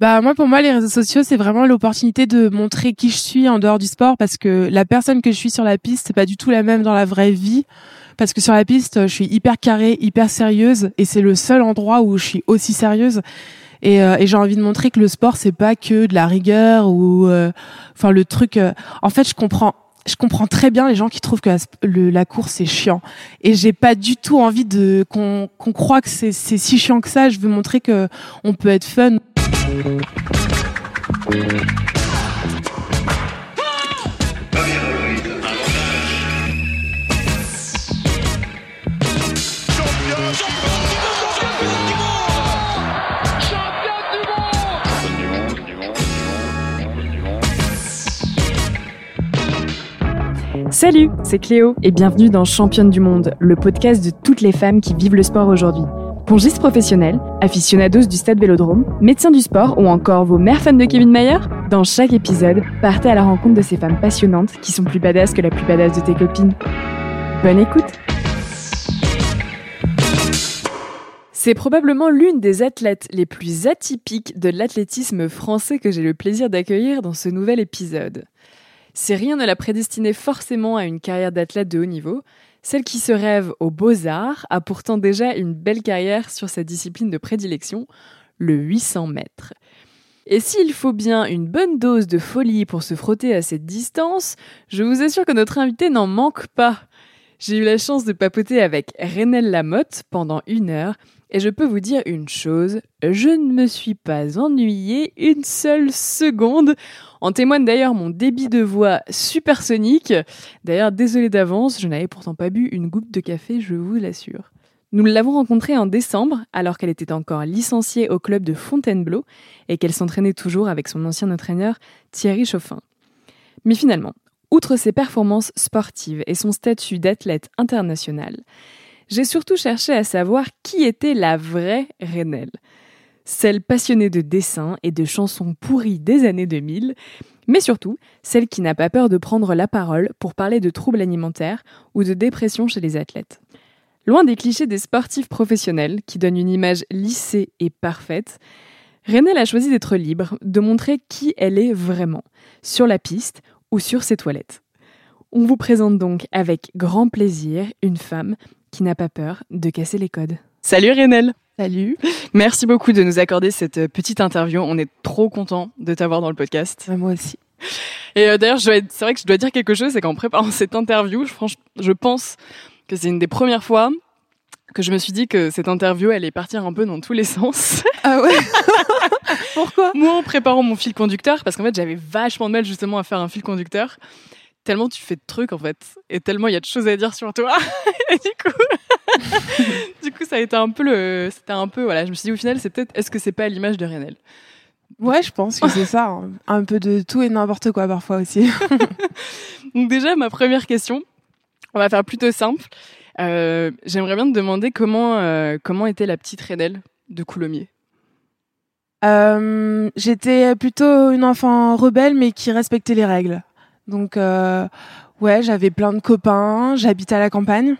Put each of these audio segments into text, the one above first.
Bah moi pour moi les réseaux sociaux c'est vraiment l'opportunité de montrer qui je suis en dehors du sport parce que la personne que je suis sur la piste c'est pas du tout la même dans la vraie vie. Parce que sur la piste je suis hyper carrée, hyper sérieuse et c'est le seul endroit où je suis aussi sérieuse. Et, euh, et j'ai envie de montrer que le sport c'est pas que de la rigueur ou euh, enfin le truc euh, en fait je comprends je comprends très bien les gens qui trouvent que la, course c'est chiant. Et j'ai pas du tout envie de qu'on qu'on croit que c'est c'est si chiant que ça. Je veux montrer que on peut être fun Salut, c'est Cléo et bienvenue dans Championne du Monde, le podcast de toutes les femmes qui vivent le sport aujourd'hui. Pongistes professionnels, aficionados du stade Vélodrome, médecins du sport ou encore vos mères fans de Kevin Mayer? Dans chaque épisode, partez à la rencontre de ces femmes passionnantes qui sont plus badass que la plus badass de tes copines. Bonne écoute C'est probablement l'une des athlètes les plus atypiques de l'athlétisme français que j'ai le plaisir d'accueillir dans ce nouvel épisode. Si rien ne la prédestinait forcément à une carrière d'athlète de haut niveau, celle qui se rêve aux beaux-arts a pourtant déjà une belle carrière sur sa discipline de prédilection, le 800 mètres. Et s'il faut bien une bonne dose de folie pour se frotter à cette distance, je vous assure que notre invité n'en manque pas. J'ai eu la chance de papoter avec Renelle Lamotte pendant une heure, et je peux vous dire une chose, je ne me suis pas ennuyée une seule seconde. En témoigne d'ailleurs mon débit de voix supersonique. D'ailleurs, désolé d'avance, je n'avais pourtant pas bu une goutte de café, je vous l'assure. Nous l'avons rencontrée en décembre, alors qu'elle était encore licenciée au club de Fontainebleau et qu'elle s'entraînait toujours avec son ancien entraîneur Thierry Chauffin. Mais finalement, outre ses performances sportives et son statut d'athlète international, j'ai surtout cherché à savoir qui était la vraie Renelle celle passionnée de dessin et de chansons pourries des années 2000, mais surtout celle qui n'a pas peur de prendre la parole pour parler de troubles alimentaires ou de dépression chez les athlètes. Loin des clichés des sportifs professionnels qui donnent une image lissée et parfaite, Renelle a choisi d'être libre, de montrer qui elle est vraiment, sur la piste ou sur ses toilettes. On vous présente donc avec grand plaisir une femme qui n'a pas peur de casser les codes. Salut Renelle Salut. Merci beaucoup de nous accorder cette euh, petite interview. On est trop content de t'avoir dans le podcast. moi aussi. Et euh, d'ailleurs, c'est vrai que je dois dire quelque chose, c'est qu'en préparant cette interview, je, je pense que c'est une des premières fois que je me suis dit que cette interview allait partir un peu dans tous les sens. Ah ouais Pourquoi? Moi, en préparant mon fil conducteur, parce qu'en fait, j'avais vachement de mal justement à faire un fil conducteur, tellement tu fais de trucs en fait, et tellement il y a de choses à dire sur toi. et du coup, du coup, ça a été un peu le, c'était un peu voilà, je me suis dit au final, c'est peut-être, est-ce que c'est pas l'image de Renel Ouais, je pense que c'est ça, hein. un peu de tout et n'importe quoi parfois aussi. Donc déjà, ma première question, on va faire plutôt simple. Euh, J'aimerais bien te demander comment euh, comment était la petite Renel de Coulommiers? Euh, J'étais plutôt une enfant rebelle, mais qui respectait les règles. Donc euh, ouais, j'avais plein de copains, j'habitais à la campagne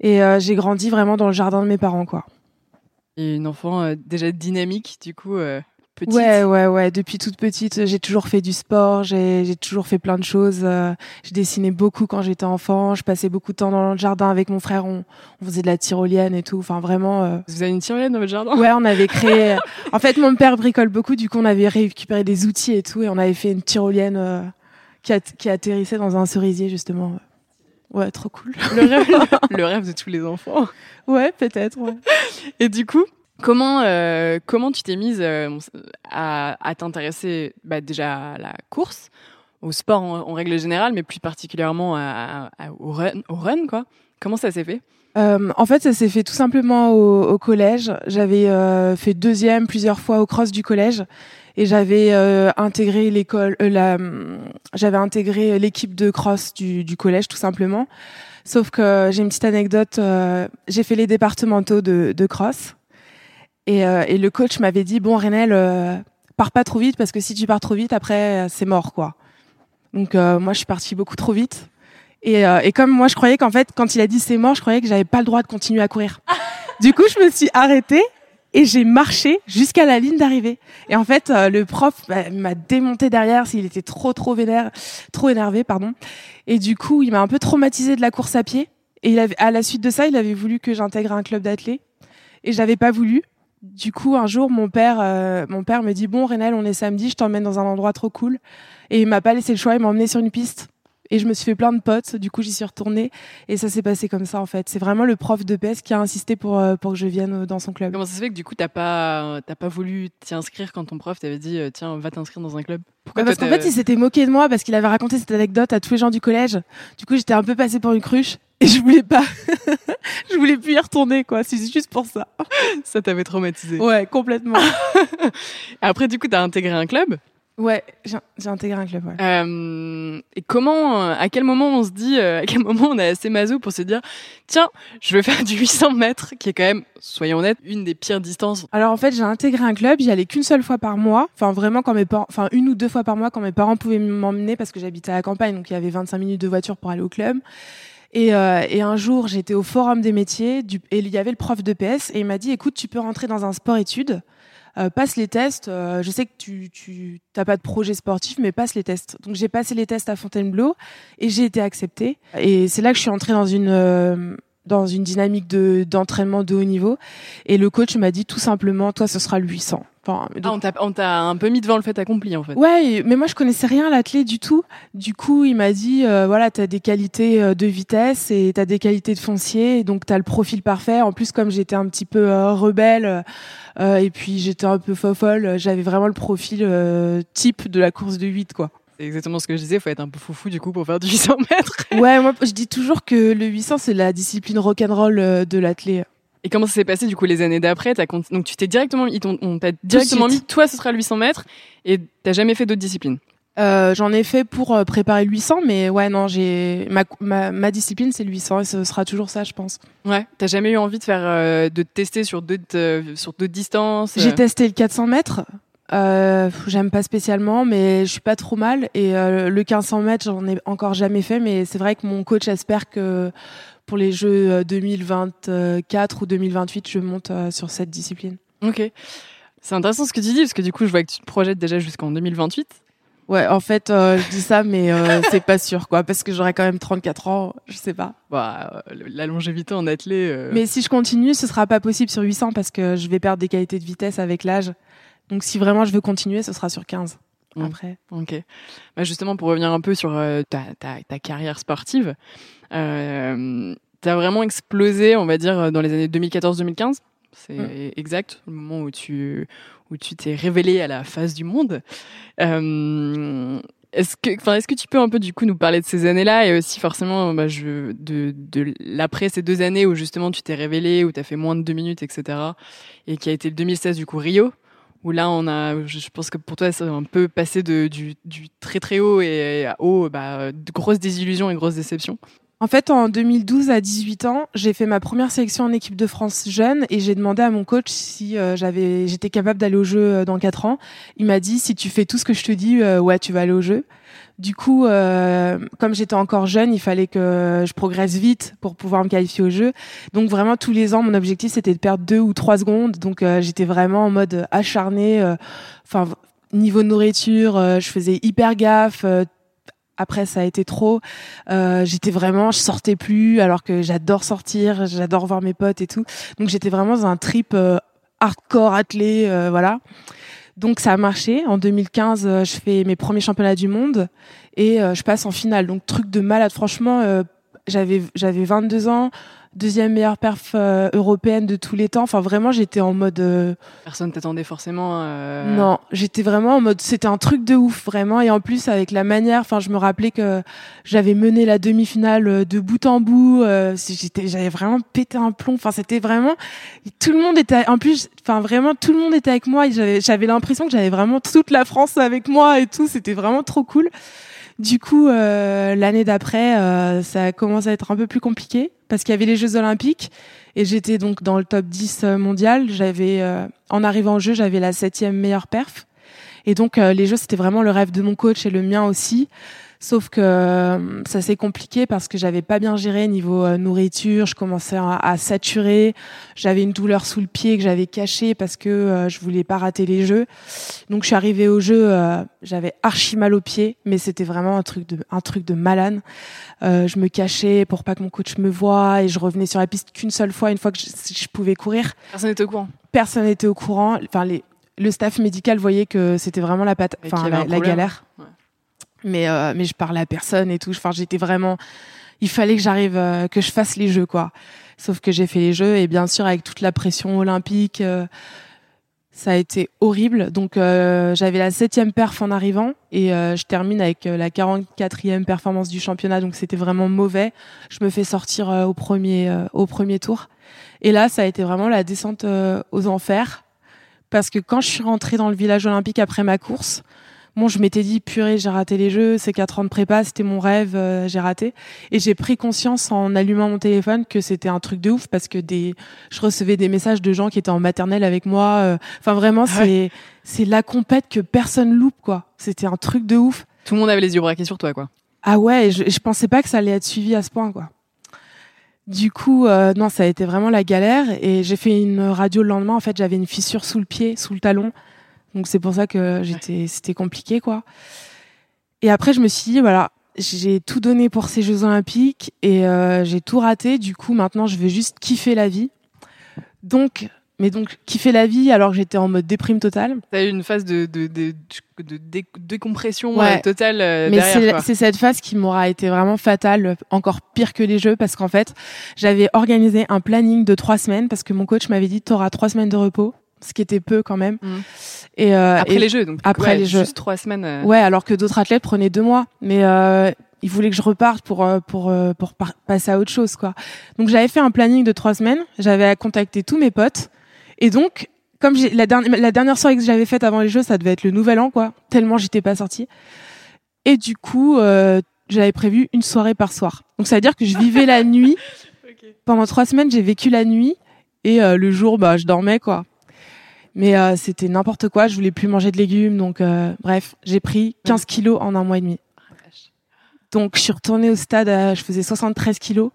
et euh, j'ai grandi vraiment dans le jardin de mes parents quoi. Et une enfant euh, déjà dynamique du coup petite. Ouais ouais ouais, depuis toute petite, j'ai toujours fait du sport, j'ai toujours fait plein de choses, j'ai dessiné beaucoup quand j'étais enfant, je passais beaucoup de temps dans le jardin avec mon frère, on, on faisait de la tyrolienne et tout, enfin vraiment Vous avez une tyrolienne dans votre jardin? Ouais, on avait créé en fait mon père bricole beaucoup, du coup on avait récupéré des outils et tout et on avait fait une tyrolienne qui, qui atterrissait dans un cerisier justement. Ouais, trop cool. Le rêve, le rêve de tous les enfants. Ouais, peut-être. Ouais. Et du coup, comment euh, comment tu t'es mise euh, à, à t'intéresser bah, déjà à la course, au sport en, règle générale, mais plus particulièrement à, à, au run, au run quoi. Comment ça s'est fait? Euh, en fait, ça s'est fait tout simplement au, au collège. J'avais euh, fait deuxième plusieurs fois au cross du collège et j'avais euh, intégré l'école, euh, la, j'avais intégré l'équipe de cross du, du, collège tout simplement. Sauf que j'ai une petite anecdote, euh, j'ai fait les départementaux de, de cross et, et, le coach m'avait dit bon Renel, pars pas trop vite parce que si tu pars trop vite après c'est mort quoi. Donc moi je suis partie beaucoup trop vite et, et comme moi je croyais qu'en fait quand il a dit c'est mort, je croyais que j'avais pas le droit de continuer à courir. du coup je me suis arrêtée et j'ai marché jusqu'à la ligne d'arrivée. Et en fait, euh, le prof bah, m'a démonté derrière, s'il était trop trop vénère, trop énervé, pardon. Et du coup, il m'a un peu traumatisé de la course à pied. Et il avait, à la suite de ça, il avait voulu que j'intègre un club d'athlètes. Et j'avais pas voulu. Du coup, un jour, mon père, euh, mon père me dit bon, Rénal, on est samedi, je t'emmène dans un endroit trop cool. Et il m'a pas laissé le choix, il m'a emmené sur une piste et je me suis fait plein de potes. Du coup, j'y suis retournée et ça s'est passé comme ça en fait. C'est vraiment le prof de PS qui a insisté pour euh, pour que je vienne euh, dans son club. Comment ça se fait que du coup t'as pas t'as pas voulu t'y inscrire quand ton prof t'avait dit euh, tiens va t'inscrire dans un club Pourquoi Parce qu'en fait il s'était moqué de moi parce qu'il avait raconté cette anecdote à tous les gens du collège. Du coup j'étais un peu passée pour une cruche et je voulais pas je voulais plus y retourner quoi c'est juste pour ça ça t'avait traumatisé ouais complètement après du coup t'as intégré un club Ouais, j'ai intégré un club. Ouais. Euh, et comment, à quel moment on se dit, euh, à quel moment on est assez maso pour se dire, tiens, je vais faire du 800 mètres, qui est quand même, soyons honnêtes, une des pires distances. Alors en fait, j'ai intégré un club, j'y allais qu'une seule fois par mois, enfin vraiment quand mes parents, enfin une ou deux fois par mois quand mes parents pouvaient m'emmener parce que j'habitais à la campagne, donc il y avait 25 minutes de voiture pour aller au club. Et, euh, et un jour, j'étais au forum des métiers du, et il y avait le prof de PS et il m'a dit, écoute, tu peux rentrer dans un sport-études. Euh, passe les tests. Euh, je sais que tu tu t'as pas de projet sportif, mais passe les tests. Donc j'ai passé les tests à Fontainebleau et j'ai été acceptée. Et c'est là que je suis entrée dans une euh, dans une dynamique de d'entraînement de haut niveau. Et le coach m'a dit tout simplement, toi, ce sera le 800. Enfin, ah, on t'a un peu mis devant le fait accompli en fait. Ouais, mais moi je connaissais rien à l'athlète du tout. Du coup, il m'a dit euh, voilà, t'as des qualités euh, de vitesse et t'as des qualités de foncier, donc t'as le profil parfait. En plus, comme j'étais un petit peu euh, rebelle euh, et puis j'étais un peu fofolle, j'avais vraiment le profil type de la course de 8 quoi. C'est exactement ce que je disais, faut être un peu foufou du coup pour faire du 800 mètres. ouais, moi je dis toujours que le 800 c'est la discipline rock'n'roll de l'athlète. Et comment ça s'est passé du coup les années d'après? Donc tu t'es directement, on t'a directement mis, toi ce sera le 800 mètres et t'as jamais fait d'autres disciplines? Euh, J'en ai fait pour euh, préparer le 800, mais ouais non, j'ai ma, ma, ma, discipline c'est le 800 et ce sera toujours ça, je pense. Ouais. T'as jamais eu envie de faire euh, de tester sur d'autres euh, sur d'autres distances J'ai testé le 400 mètres. J'aime pas spécialement, mais je suis pas trop mal. Et le 1500 mètres, j'en ai encore jamais fait, mais c'est vrai que mon coach espère que pour les Jeux 2024 euh, ou 2028, je monte euh, sur cette discipline. Ok. C'est intéressant ce que tu dis, parce que du coup, je vois que tu te projettes déjà jusqu'en 2028. Ouais, en fait, euh, je dis ça, mais c'est pas sûr, quoi, parce que j'aurai quand même 34 ans, je sais pas. Bah, la longévité en athlète. Mais si je continue, ce sera pas possible sur 800 parce que je vais perdre des qualités de vitesse avec l'âge. Donc, si vraiment je veux continuer, ce sera sur 15. Mmh. Après. Ok. Bah justement, pour revenir un peu sur ta, ta, ta, carrière sportive, euh, t'as vraiment explosé, on va dire, dans les années 2014-2015. C'est mm. exact, le moment où tu où tu t'es révélé à la face du monde. Euh, est-ce que, enfin, est-ce que tu peux un peu du coup nous parler de ces années-là et aussi forcément, bah, je, de, de l'après ces deux années où justement tu t'es révélé, où tu as fait moins de deux minutes, etc. Et qui a été le 2016 du coup Rio, où là on a, je pense que pour toi c'est un peu passé de, du, du très très haut et à haut, bah, de grosses désillusions et grosses déceptions. En fait, en 2012, à 18 ans, j'ai fait ma première sélection en équipe de France jeune et j'ai demandé à mon coach si euh, j'avais, j'étais capable d'aller au jeu euh, dans 4 ans. Il m'a dit si tu fais tout ce que je te dis, euh, ouais, tu vas aller au jeu. Du coup, comme j'étais encore jeune, il fallait que je progresse vite pour pouvoir me qualifier au jeu. Donc vraiment tous les ans, mon objectif c'était de perdre deux ou trois secondes. Donc j'étais vraiment en mode acharné. Enfin niveau nourriture, je faisais hyper gaffe après, ça a été trop. Euh, j'étais vraiment, je sortais plus, alors que j'adore sortir, j'adore voir mes potes et tout. Donc j'étais vraiment dans un trip euh, hardcore, attelé, euh, voilà. Donc ça a marché. En 2015, euh, je fais mes premiers championnats du monde et je passe en finale. Donc truc de malade. Franchement, j'avais j'avais 22 ans deuxième meilleure perf euh, européenne de tous les temps. Enfin, vraiment, j'étais en mode. Euh, Personne t'attendait forcément. Euh... Non, j'étais vraiment en mode. C'était un truc de ouf, vraiment. Et en plus, avec la manière. Enfin, je me rappelais que j'avais mené la demi-finale euh, de bout en bout. j'étais, j'avais vraiment pété un plomb. Enfin, c'était vraiment. Tout le monde était. En plus, enfin, vraiment, tout le monde était avec moi. J'avais, j'avais l'impression que j'avais vraiment toute la France avec moi et tout. C'était vraiment trop cool. Du coup, euh, l'année d'après, euh, ça a commencé à être un peu plus compliqué parce qu'il y avait les Jeux Olympiques et j'étais donc dans le top 10 euh, mondial. J'avais, en arrivant au jeu, j'avais la septième meilleure perf. Et donc les Jeux, c'était vraiment le rêve de mon coach et le mien aussi. Sauf que euh, ça s'est compliqué parce que j'avais pas bien géré niveau euh, nourriture, je commençais à, saturer, j'avais une douleur sous le pied que j'avais cachée parce que euh, je voulais pas rater les jeux. Donc je suis arrivée au jeu, j'avais archi mal au pied, mais c'était vraiment un truc de un truc de malade. je me cachais pour pas que mon coach me voie et je revenais sur la piste qu'une seule fois, une fois que je, pouvais courir. Personne n'était au courant. Personne n'était au courant. Enfin les le staff médical voyait que c'était vraiment la, enfin, la, galère. Ouais mais euh, mais je parlais à personne et tout. Enfin, j'étais vraiment. Il fallait que j'arrive, euh, que je fasse les jeux, quoi. Sauf que j'ai fait les jeux et bien sûr avec toute la pression olympique, euh, ça a été horrible. Donc j'avais la septième perf en arrivant et je termine avec la 44e performance du championnat. Donc c'était vraiment mauvais. Je me fais sortir au premier au premier tour. Et là, ça a été vraiment la descente aux enfers parce que quand je suis rentrée dans le village olympique après ma course, bon, je m'étais dit, purée, j'ai raté les jeux, ces quatre ans de prépa, c'était mon rêve, euh, j'ai raté. Et j'ai pris conscience en allumant mon téléphone que c'était un truc de ouf parce que des, je recevais des messages de gens qui étaient en maternelle avec moi. Euh, enfin, vraiment, ah c'est, c'est la compète que personne loupe, quoi. C'était un truc de ouf. Tout le monde avait les yeux braqués sur toi, quoi. Ah ouais, je, je pensais pas que ça allait être suivi à ce point, quoi. Du coup, euh, non, ça a été vraiment la galère. Et j'ai fait une radio le lendemain. En fait, j'avais une fissure sous le pied, sous le talon. Donc c'est pour ça que j'étais, c'était compliqué quoi. Et après je me suis dit voilà, j'ai tout donné pour ces Jeux Olympiques et euh, j'ai tout raté. Du coup maintenant je veux juste kiffer la vie. Donc mais donc kiffer la vie alors que j'étais en mode déprime totale. T'as eu une phase de, de, de, de décompression euh, totale euh, Mais c'est cette phase qui m'aura été vraiment fatale, encore pire que les jeux, parce qu'en fait j'avais organisé un planning de trois semaines parce que mon coach m'avait dit t'auras trois semaines de repos ce qui était peu quand même. Mmh. Et euh, après les jeux, donc après les jeux, juste trois semaines. Euh. Ouais, alors que d'autres athlètes prenaient deux mois, mais euh, ils voulaient que je reparte pour euh, pour euh, pour passer à autre chose, quoi. Donc j'avais fait un planning de trois semaines, j'avais contacté tous mes potes, et donc comme la, dernière la dernière soirée que j'avais faite avant les jeux, ça devait être le nouvel an, quoi. Tellement j'étais pas sortie. Et du coup, j'avais prévu une soirée par soir. Donc ça veut dire que je vivais la nuit. Pendant trois semaines, j'ai vécu la nuit et le jour, bah, je dormais quoi. Mais euh, c'était n'importe quoi. Je voulais plus manger de légumes. Donc, euh, bref, j'ai pris 15 kilos en un mois et demi. Donc, je suis retournée au stade. je faisais 73 kilos.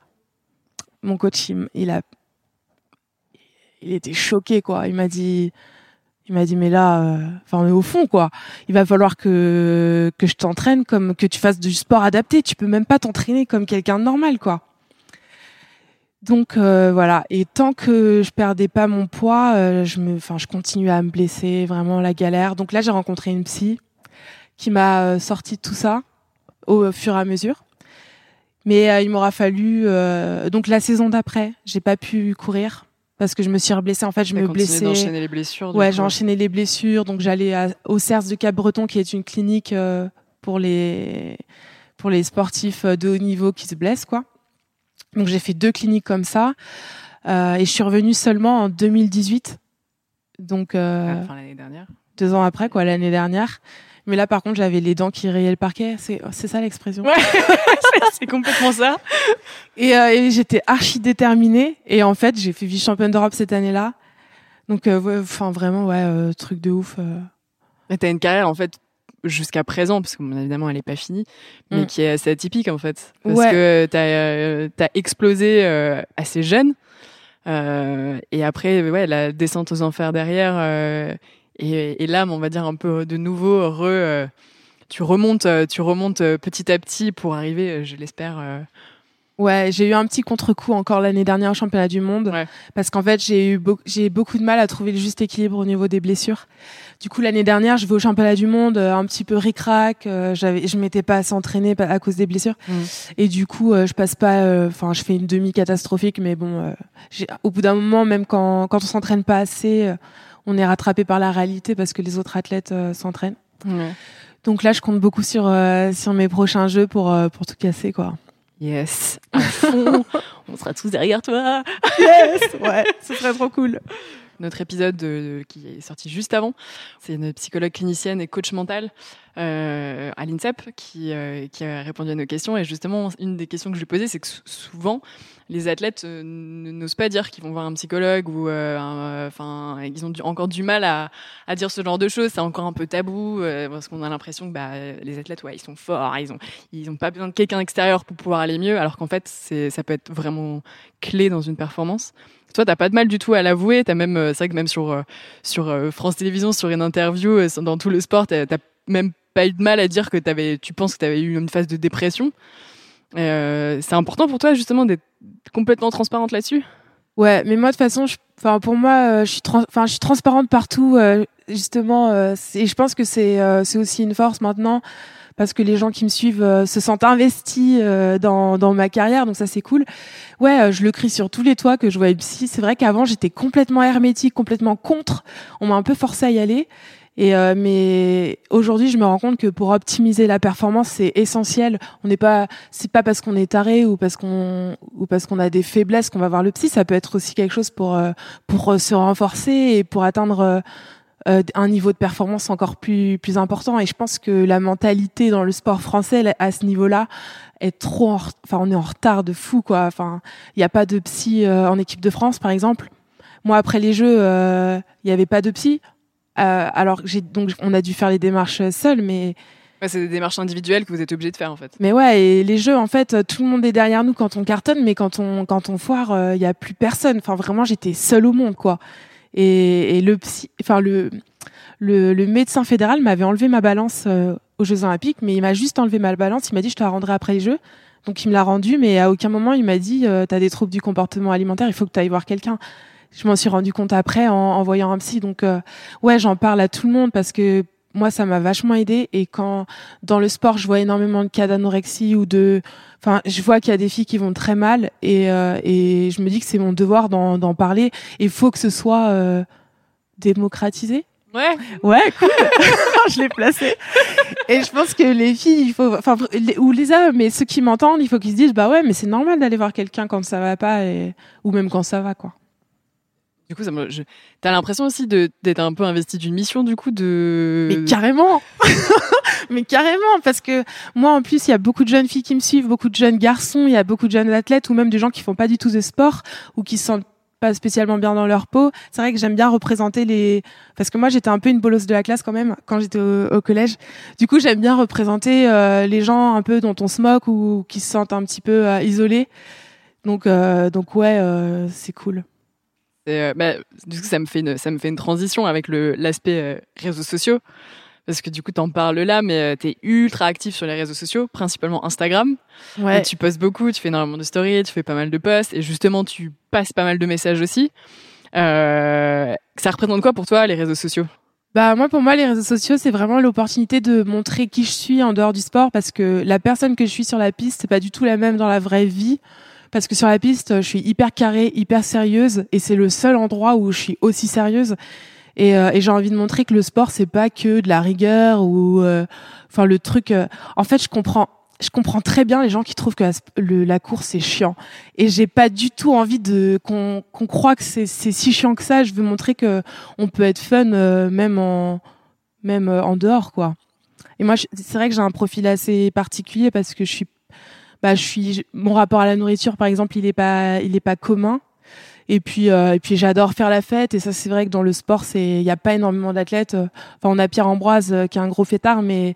Mon coach, il, a, il était choqué, quoi. Il m'a dit, il m'a dit, mais là, euh, enfin, est au fond, quoi. Il va falloir que que je t'entraîne comme que tu fasses du sport adapté. Tu peux même pas t'entraîner comme quelqu'un de normal, quoi. Donc euh, voilà, et tant que je perdais pas mon poids, euh, je me, enfin, je continuais à me blesser, vraiment la galère. Donc là, j'ai rencontré une psy qui m'a euh, sorti de tout ça au fur et à mesure. Mais il m'aura fallu donc la saison d'après, j'ai pas pu courir parce que je me suis reblessée. En fait, je me blessais. d'enchaîner les blessures. Ouais, j'ai enchaîné les blessures. Donc j'allais au CERS de Cap-Breton, qui est une clinique pour les pour les sportifs de haut niveau qui se blessent, quoi. Donc j'ai fait deux cliniques comme ça euh, et je suis revenue seulement en 2018. Donc euh, l'année dernière. Deux ans après quoi, l'année dernière. Mais là par contre j'avais les dents qui rayaient le parquet. C'est c'est ça l'expression. Ouais, c'est complètement ça. Et, euh, et j'étais archi déterminée et en fait j'ai fait vice championne d'Europe cette année-là. Donc euh, enfin vraiment ouais euh, truc de ouf. Mais t'as une carrière en fait jusqu'à présent, parce que évidemment elle est pas finie, mais mm. qui est assez atypique en fait, parce que t'as euh, as explosé euh, assez jeune, euh, et après ouais la descente aux enfers derrière, euh, et, et l'âme on va dire un peu de nouveau re, tu remontes, tu remontes petit à petit pour arriver, je l'espère Ouais, j'ai eu un petit contre-coup encore l'année dernière au championnat du monde parce qu'en fait, j'ai eu j'ai beaucoup de mal à trouver le juste équilibre au niveau des blessures. Du coup, l'année dernière, je vais au championnat du monde euh, un petit peu ric-rac, euh, j'avais je m'étais pas assez entraînée à cause des blessures mm. et du coup, euh, je passe pas enfin, je fais une demi catastrophique mais bon au bout d'un moment même quand quand on s'entraîne pas assez, on est rattrapé par la réalité parce que les autres athlètes s'entraînent. Donc là, je compte beaucoup sur sur mes prochains jeux pour pour tout casser quoi. Yes, à fond, on sera tous derrière toi. Yes, ouais, ce serait trop cool. Notre épisode qui est sorti juste avant. C'est une psychologue clinicienne et coach mental euh, à l'INSEP qui, euh, qui a répondu à nos questions. Et justement, une des questions que je lui posais, c'est que souvent, les athlètes euh, n'osent pas dire qu'ils vont voir un psychologue ou euh, enfin ils ont encore du mal à, à, dire ce genre de choses c'est encore un peu tabou parce qu'on a l'impression que bah, les athlètes ouais ils sont forts ils ont ils ont pas besoin de quelqu'un extérieur pour pouvoir aller mieux alors qu'en fait ça peut être vraiment clé dans une performance toi, t'as pas de mal du tout à l'avouer. T'as même, c'est vrai que même sur sur France Télévisions, sur une interview dans tout le sport, t'as même pas eu de mal à dire que avais, tu penses que tu avais eu une phase de dépression. Euh, c'est important pour toi justement d'être complètement transparente là-dessus? Ouais, mais moi de toute façon, pour moi, euh, je suis, enfin je suis transparente partout euh, justement. et je pense que c'est c'est aussi une force maintenant parce que les gens qui me suivent se sentent investis dans, dans ma carrière, donc ça c'est cool. Ouais, je le crie sur tous les toits que je vois une psy. C'est vrai qu'avant j'étais complètement hermétique, complètement contre. On m'a un peu forcé à y aller. Et euh, mais aujourd'hui, je me rends compte que pour optimiser la performance, c'est essentiel. On n'est pas, c'est pas parce qu'on est taré ou parce qu'on ou parce qu'on a des faiblesses qu'on va voir le psy. Ça peut être aussi quelque chose pour euh, pour euh, se renforcer et pour atteindre un niveau de performance encore plus plus important. Et je pense que la mentalité dans le sport français à ce niveau-là est trop, enfin on est en retard de fou quoi. Enfin, il n'y a pas de psy en équipe de France par exemple. Moi après les Jeux, il n'y avait pas de psy euh, alors j'ai donc on a dû faire les démarches seuls, mais c'est des démarches individuelles que vous êtes obligé de faire en fait. Mais ouais, et les jeux en fait, tout le monde est derrière nous quand on cartonne, mais quand on quand on foire, il euh, y a plus personne. Enfin vraiment, j'étais seule au monde quoi. Et, et le psy, enfin le, le, le médecin fédéral m'avait enlevé ma balance euh, aux Jeux Olympiques, mais il m'a juste enlevé ma balance. Il m'a dit je te la rendrai après les Jeux. Donc il me l'a rendu, mais à aucun moment il m'a dit t'as des troubles du comportement alimentaire, il faut que tu ailles voir quelqu'un je m'en suis rendu compte après en, voyant un psy. Donc euh, ouais, j'en parle à tout le monde parce que moi ça m'a vachement aidé et quand dans le sport je vois énormément de cas d'anorexie ou de enfin je vois qu'il y a des filles qui vont très mal et euh, et je me dis que c'est mon devoir d'en parler il faut que ce soit euh, démocratisé Ouais. Ouais, cool. je l'ai placé. Et je pense que les filles, il faut, enfin, ou les hommes, mais ceux qui m'entendent, il faut qu'ils se disent, bah ouais, mais c'est normal d'aller voir quelqu'un quand ça va pas et, ou même quand ça va, quoi. Du coup, ça me, je... t'as l'impression aussi d'être un peu investi d'une mission, du coup, de. Mais carrément, mais carrément, parce que moi, en plus, il y a beaucoup de jeunes filles qui me suivent, beaucoup de jeunes garçons, il y a beaucoup de jeunes athlètes ou même des gens qui font pas du tout de sport ou qui se sentent pas spécialement bien dans leur peau. C'est vrai que j'aime bien représenter les, parce que moi, j'étais un peu une bolosse de la classe quand même quand j'étais au, collège. Du coup, j'aime bien représenter euh, les gens un peu dont on se moque ou qui se sentent un petit peu euh, isolés. Donc, euh, donc ouais, c'est cool. Euh, bah, du coup, ça me fait une, ça me fait une transition avec le l'aspect euh, réseaux sociaux. Parce que du coup, t'en parles là, mais euh, t'es ultra actif sur les réseaux sociaux, principalement Instagram. Ouais. tu postes beaucoup, tu fais énormément de stories, tu fais pas mal de posts, et justement, tu passes pas mal de messages aussi. Euh, ça représente quoi pour toi, les réseaux sociaux? Bah moi pour moi les réseaux sociaux c'est vraiment l'opportunité de montrer qui je suis en dehors du sport parce que la personne que je suis sur la piste c'est pas du tout la même dans la vraie vie parce que sur la piste, je suis hyper carrée, hyper sérieuse, et c'est le seul endroit où je suis aussi sérieuse. Et, euh, et j'ai envie de montrer que le sport, c'est pas que de la rigueur ou, euh, enfin, le truc. Euh, en fait, je comprends. Je comprends très bien les gens qui trouvent que la, course c'est chiant et j'ai pas du tout envie de qu'on qu'on croit que c'est si chiant que ça. Je veux montrer que on peut être fun même en même en dehors quoi. Et moi c'est vrai que j'ai un profil assez particulier parce que je suis bah je suis mon rapport à la nourriture par exemple il est pas il est pas commun. Et puis euh, et puis j'adore faire la fête. Et ça c'est vrai que dans le sport c'est il y a pas énormément d'athlètes enfin on a Pierre Ambroise euh, qui est un gros fêtard mais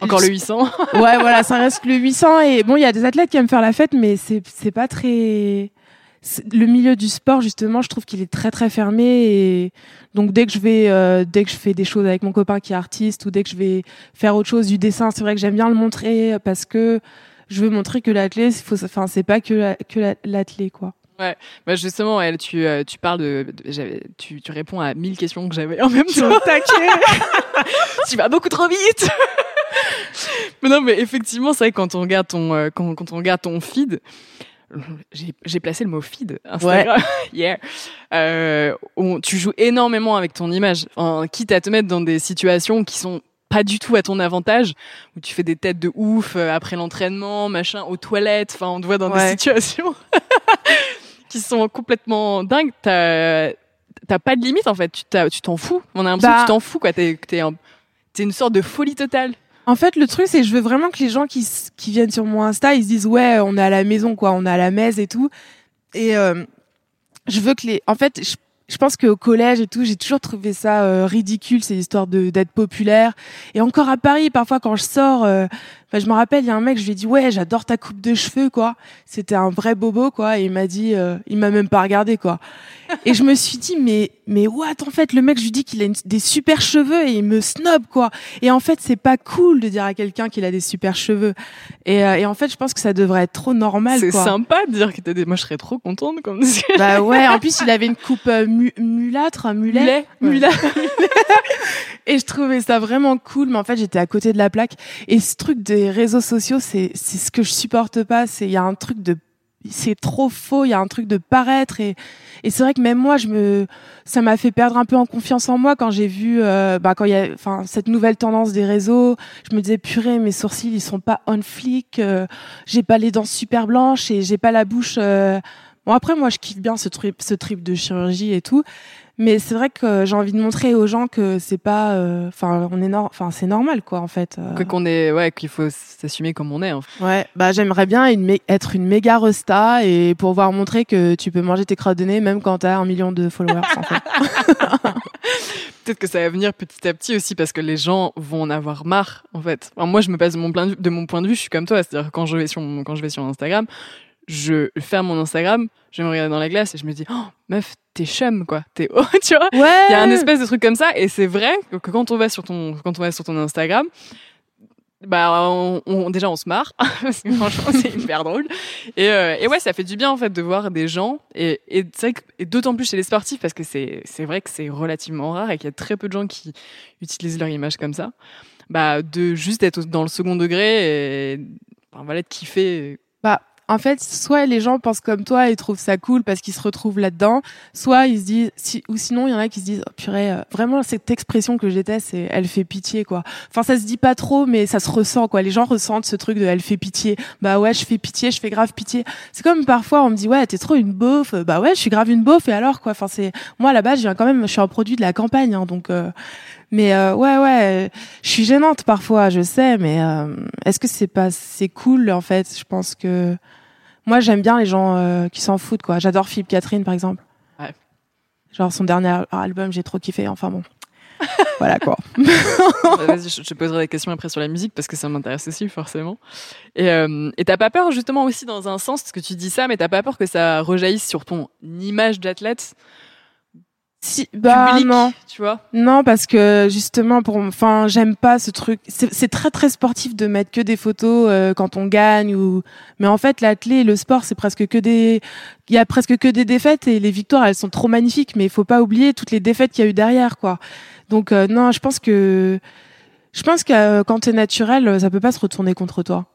encore le 800 ouais voilà ça reste le 800 et bon il y a des athlètes qui aiment faire la fête mais c'est c'est pas très le milieu du sport justement je trouve qu'il est très très fermé et donc dès que je vais euh, dès que je fais des choses avec mon copain qui est artiste ou dès que je vais faire autre chose du dessin c'est vrai que j'aime bien le montrer parce que je veux montrer que l'athlète faut enfin c'est pas que que l'athlète quoi Ouais, bah justement, elle, tu, euh, tu parles de, tu, tu réponds à mille questions que j'avais en même temps. tu vas beaucoup trop vite. mais non, mais effectivement, c'est vrai quand on regarde ton, euh, quand, quand on regarde ton feed, j'ai placé le mot feed Instagram. yeah. Euh, tu joues énormément avec ton image, quitte à te mettre dans des situations qui sont pas du tout à ton avantage, où tu fais des têtes de ouf euh, après l'entraînement, machin, aux toilettes. Enfin, on te voit dans des situations qui sont complètement dingues. t'as pas de limite en fait. Tu t'en fous. On a l'impression Bah- que tu t'en fous quoi. T'es un- t'es une sorte de folie totale. En fait, le truc, c'est que je veux vraiment que les gens qui, qui viennent sur mon Insta, ils se disent ouais, on est à la maison, quoi, on est à la messe et tout. Et euh, je veux que les. En fait, je, je pense qu'au collège et tout, j'ai toujours trouvé ça euh, ridicule, ces histoires de d'être populaire. Et encore à Paris, parfois quand je sors, euh, enfin, je me rappelle, il y a un mec, je lui ai dit ouais, j'adore ta coupe de cheveux, quoi. C'était un vrai bobo, quoi. Et il m'a dit, euh, il m'a même pas regardé, quoi. Et je me suis dit mais mais what en fait, le mec, je lui dis qu'il a une- des super cheveux et il me snob, quoi. Et en fait, c'est pas cool de dire à quelqu'un qu'il a des super cheveux. Et, euh, et en fait, je pense que ça devrait être trop normal, C'est sympa de dire que t'as des. Moi, je serais trop contente comme. Bah ouais, en plus il avait une coupe euh, mu- mulâtre, mulet. Mulet, ouais. Mulet. Et je trouvais ça vraiment cool, mais en fait j'étais à côté de la plaque. Et ce truc des réseaux sociaux, c'est c'est ce que je supporte pas. C'est il y a un truc de c'est trop faux, il y a un truc de paraître. Et et c'est vrai que même moi je me ça m'a fait perdre un peu en confiance en moi quand j'ai vu euh, bah quand il y a enfin cette nouvelle tendance des réseaux, je me disais purée mes sourcils ils sont pas on flic, euh, j'ai pas les dents super blanches et j'ai pas la bouche euh, Bon après moi je kiffe bien ce trip ce trip de chirurgie et tout, mais c'est vrai que j'ai envie de montrer aux gens que c'est pas euh, enfin on est enfin c'est normal quoi en fait. euh. Que- qu'on est, ouais, qu'il faut s'assumer comme on est. En fait. Ouais, bah j'aimerais bien une être une méga resta et pouvoir montrer que tu peux manger tes crottes de nez même quand t'as un million de followers en fait. Peut-être que ça va venir petit à petit aussi parce que les gens vont en avoir marre en fait. Enfin, moi, je me passe de mon, plein de, de mon point de vue, je suis comme toi, c'est-à-dire quand je vais sur mon- quand je vais sur Instagram, je ferme mon Instagram, je me regarde dans la glace et je me dis oh, meuf, t'es chum quoi, t'es oh, tu vois. Ouais. Il y a un espèce de truc comme ça et c'est vrai que quand on va sur ton quand on va sur ton Instagram bah on, on- déjà on se marre parce que franchement c'est hyper drôle et, euh, et ouais ça fait du bien en fait de voir des gens et, et c'est vrai que et d'autant plus chez les sportifs parce que c'est c'est vrai que c'est relativement rare et qu'il y a très peu de gens qui utilisent leur image comme ça bah de juste être dans le second degré et enfin, voilà de kiffer Bah, en fait, soit les gens pensent comme toi et trouvent ça cool parce qu'ils se retrouvent là-dedans, soit ils se disent, si, ou sinon il y en a qui se disent, oh, purée, euh, vraiment cette expression que j'étais, c'est elle fait pitié quoi. Enfin, ça se dit pas trop, mais ça se ressent quoi. Les gens ressentent ce truc de elle fait pitié. Bah ouais, je fais pitié, je fais grave pitié. C'est comme parfois on me dit ouais, t'es trop une beauf. Bah ouais, je suis grave une beauf et alors quoi? Enfin c'est moi base, je viens quand même, je suis un produit de la campagne, hein, donc. euh, mais euh, ouais, ouais, je suis gênante parfois, je sais, mais euh, est-ce que c'est pas c'est cool en fait? Je pense que moi j'aime bien les gens euh, qui s'en foutent quoi. J'adore Philippe Catherine par exemple. Ouais. Genre son dernier album, j'ai trop kiffé. Enfin bon, voilà quoi. Bah, Vas-y, je te poserai des questions après sur la musique parce que ça m'intéresse aussi forcément. Et euh, et t'as pas peur justement aussi dans un sens parce que tu dis ça, mais t'as pas peur que ça rejaillisse sur ton image d'athlète? Si, bah public, non. tu vois Non, parce que justement, pour, enfin, j'aime pas ce truc. C'est très très sportif de mettre que des photos euh, quand on gagne ou. Mais en fait, l'athlé, le sport, c'est presque que des. Il y a presque que des défaites et les victoires, elles sont trop magnifiques. Mais il faut pas oublier toutes les défaites qu'il y a eu derrière, quoi. Donc euh, non, je pense que je pense que euh, quand t'es naturel, euh, ça peut pas se retourner contre toi.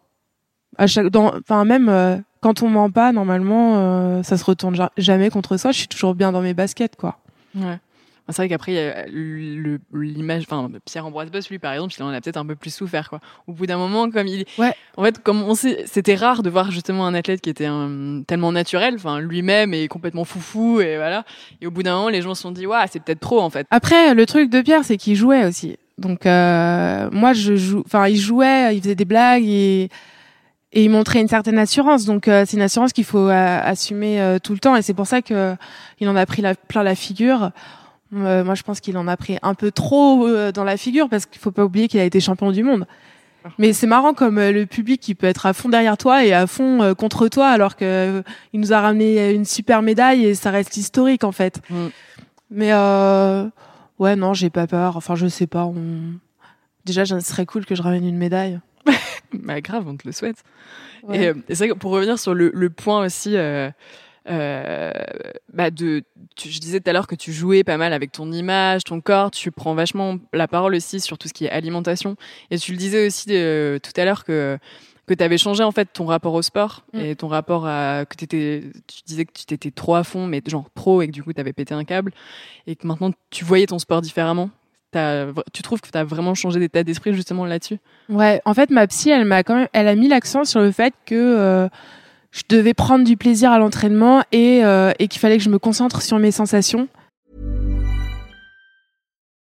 À chaque, dans, enfin même euh, quand on ment pas, normalement, euh, ça se retourne ja- jamais contre soi. Je suis toujours bien dans mes baskets, quoi. Ouais. C'est vrai qu'après, l'image, enfin, Pierre-Ambroise Boss, lui, par exemple, il en a peut-être un peu plus souffert, quoi. Au bout d'un moment, comme il, Ouais. en fait, comme on sait, c'était rare de voir justement un athlète qui était un- tellement naturel, enfin, lui-même est complètement foufou, et voilà. Et au bout d'un moment, les gens se sont dit, waouh, c'est peut-être trop, en fait. Après, le truc de Pierre, c'est qu'il jouait aussi. Donc, euh, moi, je joue. Enfin, il jouait, il faisait des blagues et, et il montrait une certaine assurance. Donc, euh, c'est une assurance qu'il faut euh, assumer euh, tout le temps. Et c'est pour ça que il en a pris la, plein la figure. Euh, moi, je pense qu'il en a pris un peu trop euh, dans la figure parce qu'il faut pas oublier qu'il a été champion du monde. Mais c'est marrant comme euh, le public qui peut être à fond derrière toi et à fond euh, contre toi alors que euh, il nous a ramené une super médaille et ça reste historique en fait. Mm. Mais euh, ouais non j'ai pas peur. Enfin je sais pas. On... Déjà ce serait cool que je ramène une médaille. Bah, grave, on te le souhaite. Ouais. Et euh, et c'est vrai que pour revenir sur le, le point aussi, euh, euh, bah de, tu- je disais tout à l'heure que tu jouais pas mal avec ton image, ton corps, tu prends vachement la parole aussi sur tout ce qui est alimentation. Et tu le disais aussi euh, tout à l'heure que que tu avais changé en fait ton rapport au sport Mm. et ton rapport à que t'étais tu disais que tu t'étais trop à fond mais genre pro et que du coup tu avais pété un câble et que maintenant tu voyais ton sport différemment. T'as- tu trouves que tu as vraiment changé d'état d'esprit justement là-dessus? Ouais, en fait, ma psy, elle m'a quand même, elle a mis l'accent sur le fait que euh, je devais prendre du plaisir à l'entraînement et, euh, et qu'il fallait que je me concentre sur mes sensations.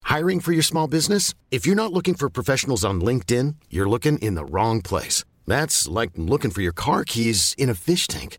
Hiring for your small business? If you're not looking for professionals on LinkedIn, you're looking in the wrong place. That's like looking for your car keys in a fish tank.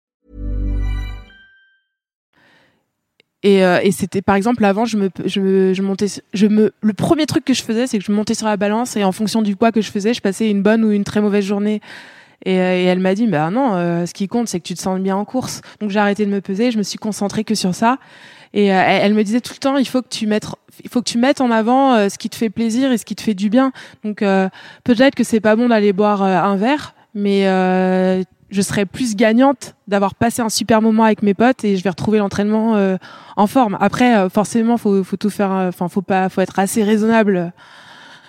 Et, euh, et c'était par exemple avant je me je, je montais je me le premier truc que je faisais c'est que je montais sur la balance et en fonction du poids que je faisais je passais une bonne ou une très mauvaise journée. Et, euh, et elle m'a dit bah non euh, ce qui compte c'est que tu te sens bien en course. Donc j'ai arrêté de me peser je me suis concentrée que sur ça. Et euh, elle, me disait tout le temps il faut que tu mettes il faut que tu mettes en avant euh, ce qui te fait plaisir et ce qui te fait du bien. Donc peut-être que c'est pas bon d'aller boire un verre mais je serais plus gagnante d'avoir passé un super moment avec mes potes et je vais retrouver l'entraînement euh, en forme. Après, euh, forcément, faut, faut tout faire. Euh, enfin, faut pas, faut être assez raisonnable.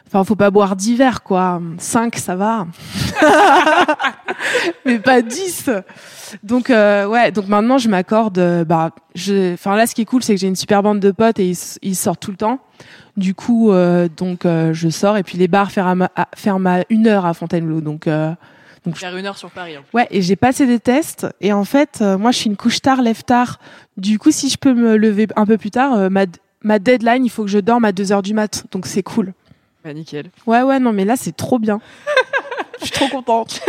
Enfin, faut pas boire d'hiver, quoi. 5, ça va. Mais pas 10. Donc, euh, ouais. Donc maintenant, je m'accorde. bah, je. Enfin, là, ce qui est cool, c'est que j'ai une super bande de potes et ils, sortent tout le temps. Du coup, donc, je sors et puis les bars ferment à, ferment à une heure à Fontainebleau. Donc donc, faire une heure sur Paris. Hein. Ouais, et j'ai passé des tests. Et en fait, euh, moi, je suis une couche tard, lève tard. Du coup, si je peux me lever un peu plus tard, euh, ma, ma deadline, il faut que je dorme à 2 heures du mat. Donc, c'est cool. Bah, nickel. Ouais, ouais, non, mais là, c'est trop bien. je suis trop contente.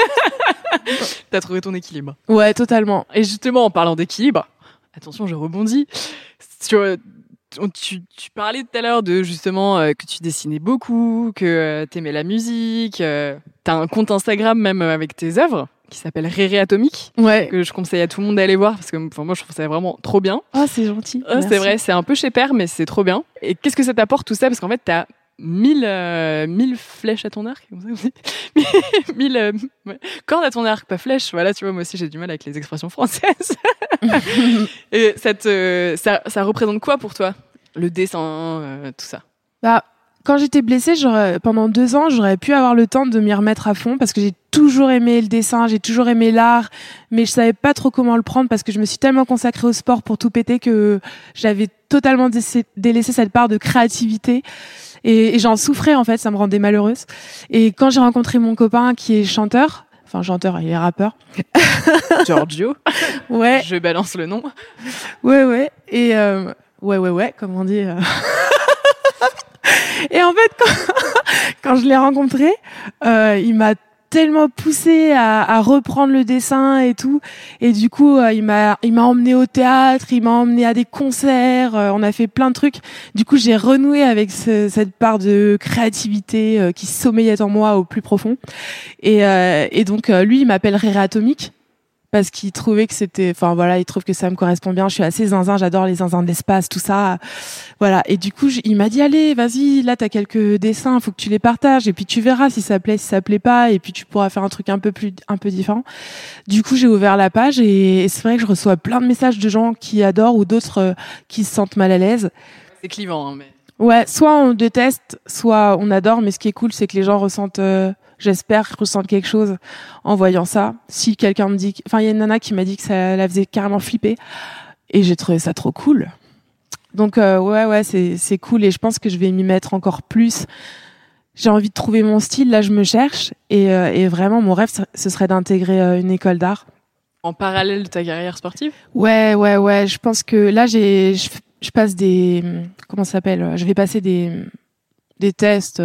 T'as trouvé ton équilibre. Ouais, totalement. Et justement, en parlant d'équilibre, attention, je rebondis sur tu, tu, parlais tout à l'heure de justement euh, que tu dessinais beaucoup, que euh, tu aimais la musique. Euh, tu as un compte Instagram même avec tes œuvres qui s'appelle Réré Atomique, ouais. que je conseille à tout le monde d'aller voir parce que moi je trouve ça vraiment trop bien. Ah, c'est gentil. c'est vrai, c'est un peu chez père, mais c'est trop bien. Et qu'est-ce que ça t'apporte tout ça? Parce qu'en fait, tu as mille, mille flèches à ton arc, mille cordes à ton arc, pas flèches. Voilà, tu vois, moi aussi j'ai du mal avec les expressions françaises. Et cette, ça, ça représente quoi pour toi le dessin, euh, tout ça? Bah, quand j'étais blessée, pendant deux ans, j'aurais pu avoir le temps de m'y remettre à fond parce que j'ai toujours aimé le dessin, j'ai toujours aimé l'art, mais je savais pas trop comment le prendre parce que je me suis tellement consacrée au sport pour tout péter que j'avais totalement délaissé cette part de créativité. Et, j'en souffrais en fait, ça me rendait malheureuse. Et quand j'ai rencontré mon copain qui est chanteur, enfin chanteur, il est rappeur. Giorgio. Ouais. Je balance le nom. Ouais, ouais. Et euh, ouais, ouais, ouais, comme on dit. Euh. et en fait, quand, quand je l'ai rencontré, euh, il m'a tellement poussé à, à, reprendre le dessin et tout. Et du coup euh, il m'a il m'a emmené au théâtre il m'a emmené à des concerts euh, on a fait plein de trucs. Du coup j'ai renoué avec ce, cette part de créativité euh, qui sommeillait en moi au plus profond. Et, et donc lui il m'appelle Atomique parce qu'il trouvait que c'était, enfin voilà, il trouve que ça me correspond bien. Je suis assez zinzin, j'adore les zinzins d'espace, tout ça, voilà. Et du coup, il m'a dit allez, vas-y, là t'as quelques dessins, faut que tu les partages et puis tu verras si ça plaît, si ça plaît pas, et puis tu pourras faire un truc un peu plus, un peu différent. Du coup, j'ai ouvert la page et, c'est vrai que je reçois plein de messages de gens qui adorent ou d'autres euh, qui se sentent mal à l'aise. C'est clivant, hein, mais. Ouais, soit on déteste, soit on adore, mais ce qui est cool, c'est que les gens ressentent euh, j'espère ressentir quelque chose en voyant ça. Si quelqu'un me dit, enfin il y a une nana qui m'a dit que ça la faisait carrément flipper et j'ai trouvé ça trop cool. Donc euh, ouais ouais c'est c'est cool et je pense que je vais m'y mettre encore plus. J'ai envie de trouver mon style, là je me cherche et, euh, et vraiment mon rêve ce serait d'intégrer euh, une école d'art. En parallèle de ta carrière sportive? Ouais ouais ouais, je pense que là j'ai je, je passe des comment ça s'appelle? Je vais passer des des tests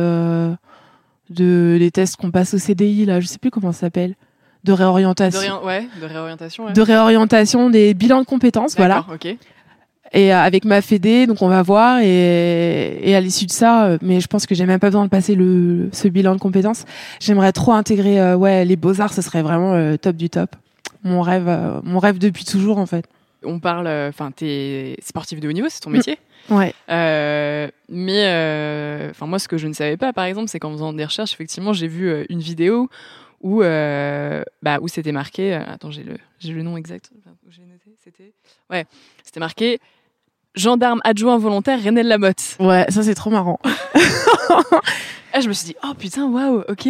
de des tests qu'on passe au CDI là, je sais plus comment ça s'appelle, de réorientation. De ouais, de réorientation. Ouais. De réorientation des bilans de compétences, voilà. Ok. Et euh, avec ma fédé, donc on va voir et, et à l'issue de ça, euh, mais je pense que j'ai même pas besoin de passer le ce bilan de compétences. J'aimerais trop intégrer euh, ouais les beaux arts, ce serait vraiment top du top. Mon rêve, mon rêve depuis toujours en fait. On parle, enfin t'es sportif de haut niveau, c'est ton métier? Ouais. Euh, mais euh, enfin moi, ce que je ne savais pas, par exemple, c'est qu'en faisant des recherches, effectivement, j'ai vu euh, une vidéo où bah où c'était marqué. attends, j'ai le j'ai le nom exact. J'ai noté. C'était ouais, c'était marqué gendarme adjoint volontaire Renel Lamotte. Ouais, ça c'est trop marrant. ah, je me suis dit oh putain waouh ok.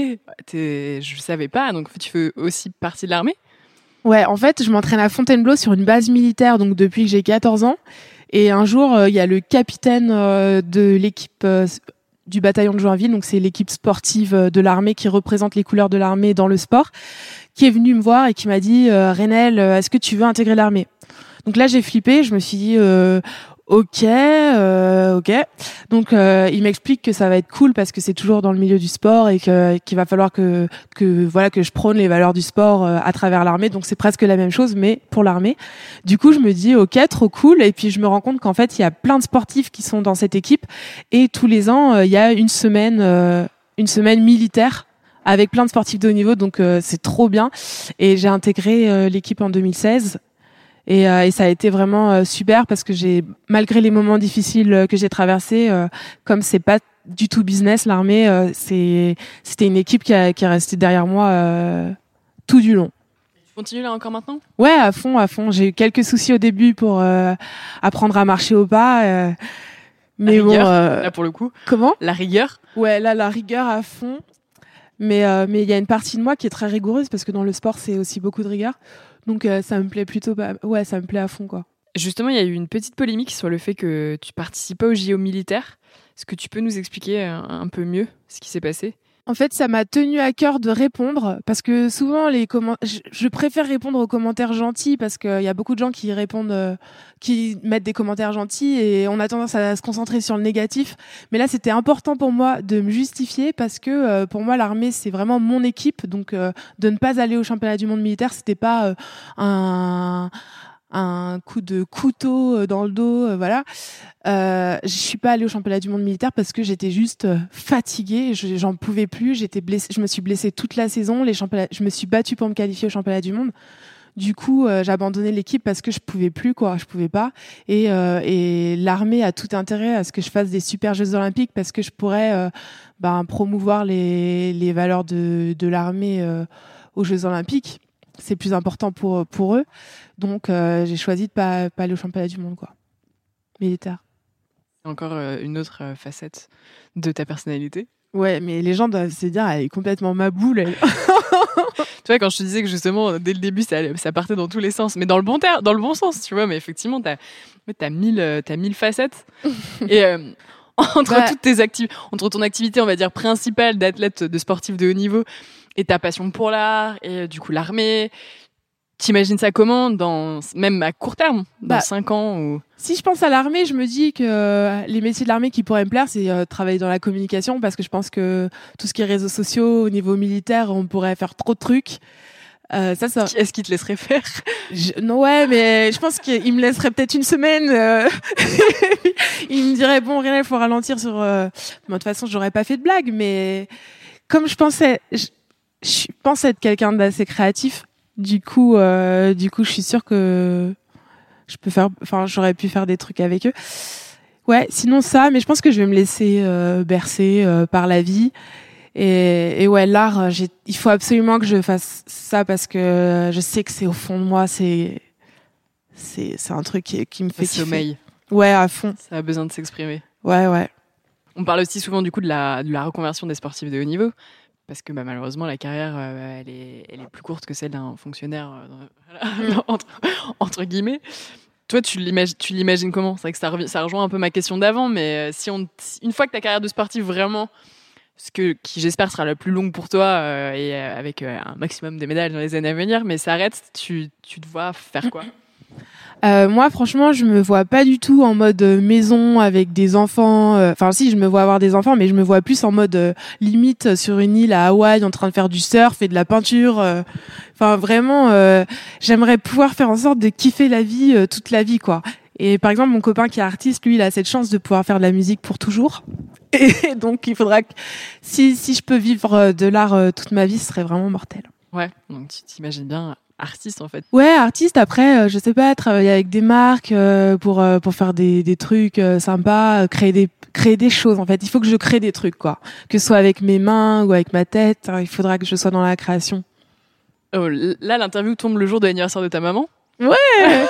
Je savais pas donc tu fais aussi partie de l'armée? Ouais, en fait, je m'entraîne à Fontainebleau sur une base militaire, donc depuis que j'ai 14 ans. Et un jour, euh, il y a le capitaine euh, de l'équipe euh, du bataillon de Joinville, donc c'est l'équipe sportive de l'armée qui représente les couleurs de l'armée dans le sport, qui est venu me voir et qui m'a dit Renel, est-ce que tu veux intégrer l'armée? Donc là, j'ai flippé, je me suis dit Ok, euh, ok. Donc euh, il m'explique que ça va être cool parce que c'est toujours dans le milieu du sport et que qu'il va falloir que que voilà que je prône les valeurs du sport euh, à travers l'armée. Donc c'est presque la même chose mais pour l'armée. Du coup je me dis ok trop cool et puis je me rends compte qu'en fait il y a plein de sportifs qui sont dans cette équipe et tous les ans euh, il y a une semaine euh, une semaine militaire avec plein de sportifs de haut niveau, donc euh, c'est trop bien. Et j'ai intégré euh, l'équipe en 2016 et, euh, et, ça a été vraiment euh, super parce que j'ai, malgré les moments difficiles euh, que j'ai traversés, comme c'est pas du tout business, l'armée, c'est, c'était une équipe qui, a, qui est restée derrière moi tout du long. Tu continues là encore maintenant? Ouais, à fond, à fond. J'ai eu quelques soucis au début pour apprendre à marcher au pas. mais la rigueur, bon, là pour le coup. Comment? La rigueur? Ouais, là la rigueur à fond. Mais mais il y a une partie de moi qui est très rigoureuse parce que dans le sport c'est aussi beaucoup de rigueur. Donc euh, ça me plaît plutôt pas. Ouais, ça me plaît à fond quoi. Justement, il y a eu une petite polémique sur le fait que tu participes pas au JO militaire. Est-ce que tu peux nous expliquer un, un peu mieux ce qui s'est passé? En fait, ça m'a tenu à cœur de répondre parce que souvent les commentaires, je, préfère répondre aux commentaires gentils parce qu'il y a beaucoup de gens qui répondent, euh, qui mettent des commentaires gentils et on a tendance à se concentrer sur le négatif. Mais là, c'était important pour moi de me justifier parce que euh, pour moi, l'armée c'est vraiment mon équipe, donc euh, de ne pas aller au championnat du monde militaire, c'était pas un un coup de couteau euh, dans le dos, euh, voilà. Euh, je suis pas allée au championnat du monde militaire parce que j'étais juste euh, fatiguée, j'en pouvais plus, j'étais blessée, je me suis blessée toute la saison, les championnats, je me suis battue pour me qualifier au championnat du monde. Du coup, euh, j'ai abandonné l'équipe parce que je pouvais plus, quoi, je pouvais pas. Et, euh, et l'armée a tout intérêt à ce que je fasse des super Jeux olympiques parce que je pourrais ben, promouvoir les, les valeurs de, de l'armée aux Jeux olympiques c'est plus important pour pour eux. Donc euh, j'ai choisi de pas pas aller au championnat du monde quoi. Militaire. Encore euh, une autre euh, facette de ta personnalité. Ouais, mais les gens doivent se dire elle est complètement ma boule. Elle. tu vois quand je te disais que justement dès le début ça, ça partait dans tous les sens, mais dans le bon ter dans le bon sens, tu vois. Mais effectivement t'as t'as mille t'as mille facettes et entre bah, toutes tes activités, entre ton activité on va dire principale d'athlète de sportif de haut niveau et ta passion pour l'art et du coup l'armée. T'imagines ça comment, dans, même à court terme, dans bah, 5 ans ou... Si je pense à l'armée, je me dis que les métiers de l'armée qui pourraient me plaire, c'est euh, travailler dans la communication, parce que je pense que tout ce qui est réseaux sociaux, au niveau militaire, on pourrait faire trop de trucs. Euh, ça, ça... Est-ce qu'il te laisserait faire? Je... Non, ouais, mais je pense qu'il me laisserait peut-être une semaine. Euh... il me dirait bon, rien, il faut ralentir sur. Euh... de toute façon, j'aurais pas fait de blague, mais comme je pensais, je, je pense être quelqu'un d'assez créatif. Du coup, euh, du coup, je suis sûre que je peux faire, enfin, j'aurais pu faire des trucs avec eux. Ouais, sinon ça, mais je pense que je vais me laisser euh, bercer euh, par la vie. Et, et ouais, l'art, il faut absolument que je fasse ça parce que je sais que c'est au fond de moi, c'est c'est c'est un truc qui, qui me fait sommeil. Ouais, à fond. Ça a besoin de s'exprimer. Ouais, ouais. On parle aussi souvent du coup de la, de la reconversion des sportifs de haut niveau parce que bah, malheureusement la carrière euh, elle, est, elle est plus courte que celle d'un fonctionnaire euh, entre, entre, guillemets. Toi, tu l'imagines comment? C'est vrai que ça, ça, rejoint un peu ma question d'avant, mais euh, si on, une fois que ta carrière de sportif vraiment, ce que, qui j'espère sera la plus longue pour toi euh, et avec un maximum de médailles dans les années à venir, mais s'arrête, tu, tu te vois faire quoi? euh, moi, franchement, je me vois pas du tout en mode euh, maison avec des enfants. Euh, enfin, si, je me vois avoir des enfants, mais je me vois plus en mode limite sur une île à Hawaï, en train de faire du surf et de la peinture. Enfin, vraiment, j'aimerais pouvoir faire en sorte de kiffer la vie toute la vie, quoi. Et par exemple, mon copain qui est artiste, lui, il a cette chance de pouvoir faire de la musique pour toujours. Et donc, il faudra que si si je peux vivre de l'art toute ma vie, ce serait vraiment mortel. Ouais. Donc, tu t'imagines bien artiste en fait. Ouais, artiste. Après, euh, je sais pas, travailler avec des marques euh, pour euh, pour faire des des trucs euh, sympas, créer des créer des choses en fait. Il faut que je crée des trucs quoi, que ce soit avec mes mains ou avec ma tête. Il faudra que je sois dans la création. Oh, là, l'interview tombe le jour de l'anniversaire de ta maman. Ouais.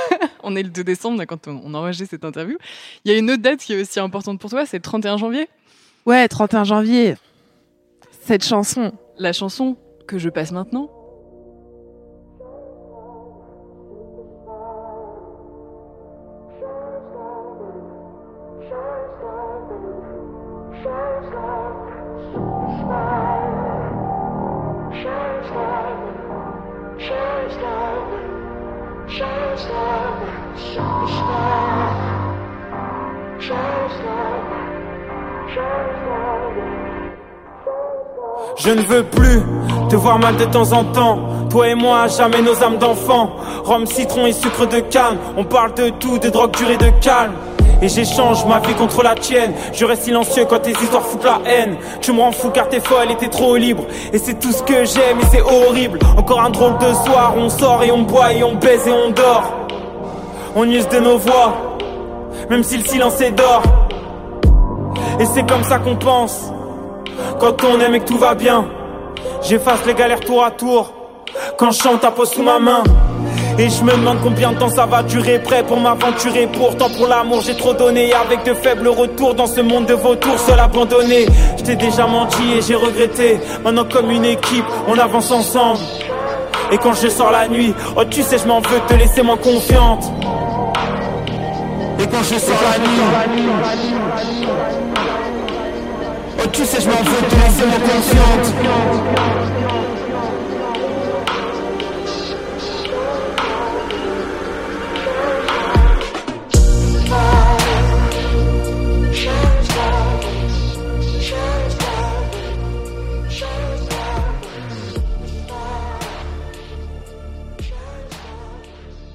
on est le 2 décembre quand on, on enregistre cette interview. Il y a une autre date qui est aussi importante pour toi, c'est le 31 janvier. Ouais, 31 janvier. Cette chanson. La chanson que je passe maintenant Je ne veux plus te voir mal de temps en temps. Toi et moi, jamais nos âmes d'enfants. Rhum, citron et sucre de canne. On parle de tout, de drogue dure et de calme. Et j'échange ma vie contre la tienne. Je reste silencieux quand tes histoires foutent la haine. Tu me rends fou car t'es folle et t'es trop libre. Et c'est tout ce que j'aime et c'est horrible. Encore un drôle de soir, on sort et on boit et on baise et on dort. On use de nos voix, même si le silence est d'or. Et c'est comme ça qu'on pense. Quand on aime et que tout va bien, j'efface les galères tour à tour. Quand je chante, ta pose sous ma main. Et je me demande combien de temps ça va durer, prêt pour m'aventurer. Pourtant pour l'amour j'ai trop donné, avec de faibles retours dans ce monde de vautours, seul abandonné. Je t'ai déjà menti et j'ai regretté. Maintenant comme une équipe, on avance ensemble. Et quand je sors la nuit, oh tu sais je m'en veux te laisser moins confiante. Et quand je sors la nuit, tu sais je m'en veux te laisser moins confiante.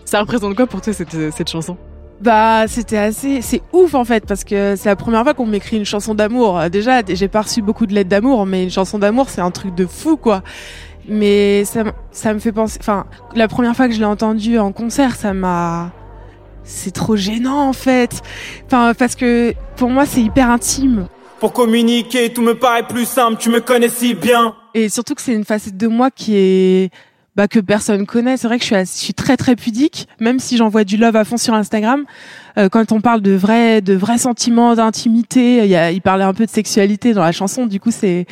Ça représente quoi pour toi cette chanson? Bah, c'était assez, c'est ouf en fait, parce que c'est la première fois qu'on m'écrit une chanson d'amour. Déjà, j'ai pas reçu beaucoup de lettres d'amour, mais une chanson d'amour, c'est un truc de fou, quoi. Mais ça, ça me fait penser, enfin, la première fois que je l'ai entendue en concert, ça m'a, c'est trop gênant en fait. Enfin, parce que pour moi, c'est hyper intime. Pour communiquer, tout me paraît plus simple, tu me connais si bien. Et surtout que c'est une facette de moi qui est bah, que personne connaît. C'est vrai que je suis, je suis très très pudique, même si j'envoie du love à fond sur Instagram. Euh, quand on parle de vrais de vrais sentiments d'intimité, il, y a, il parlait un peu de sexualité dans la chanson. Du coup, c'est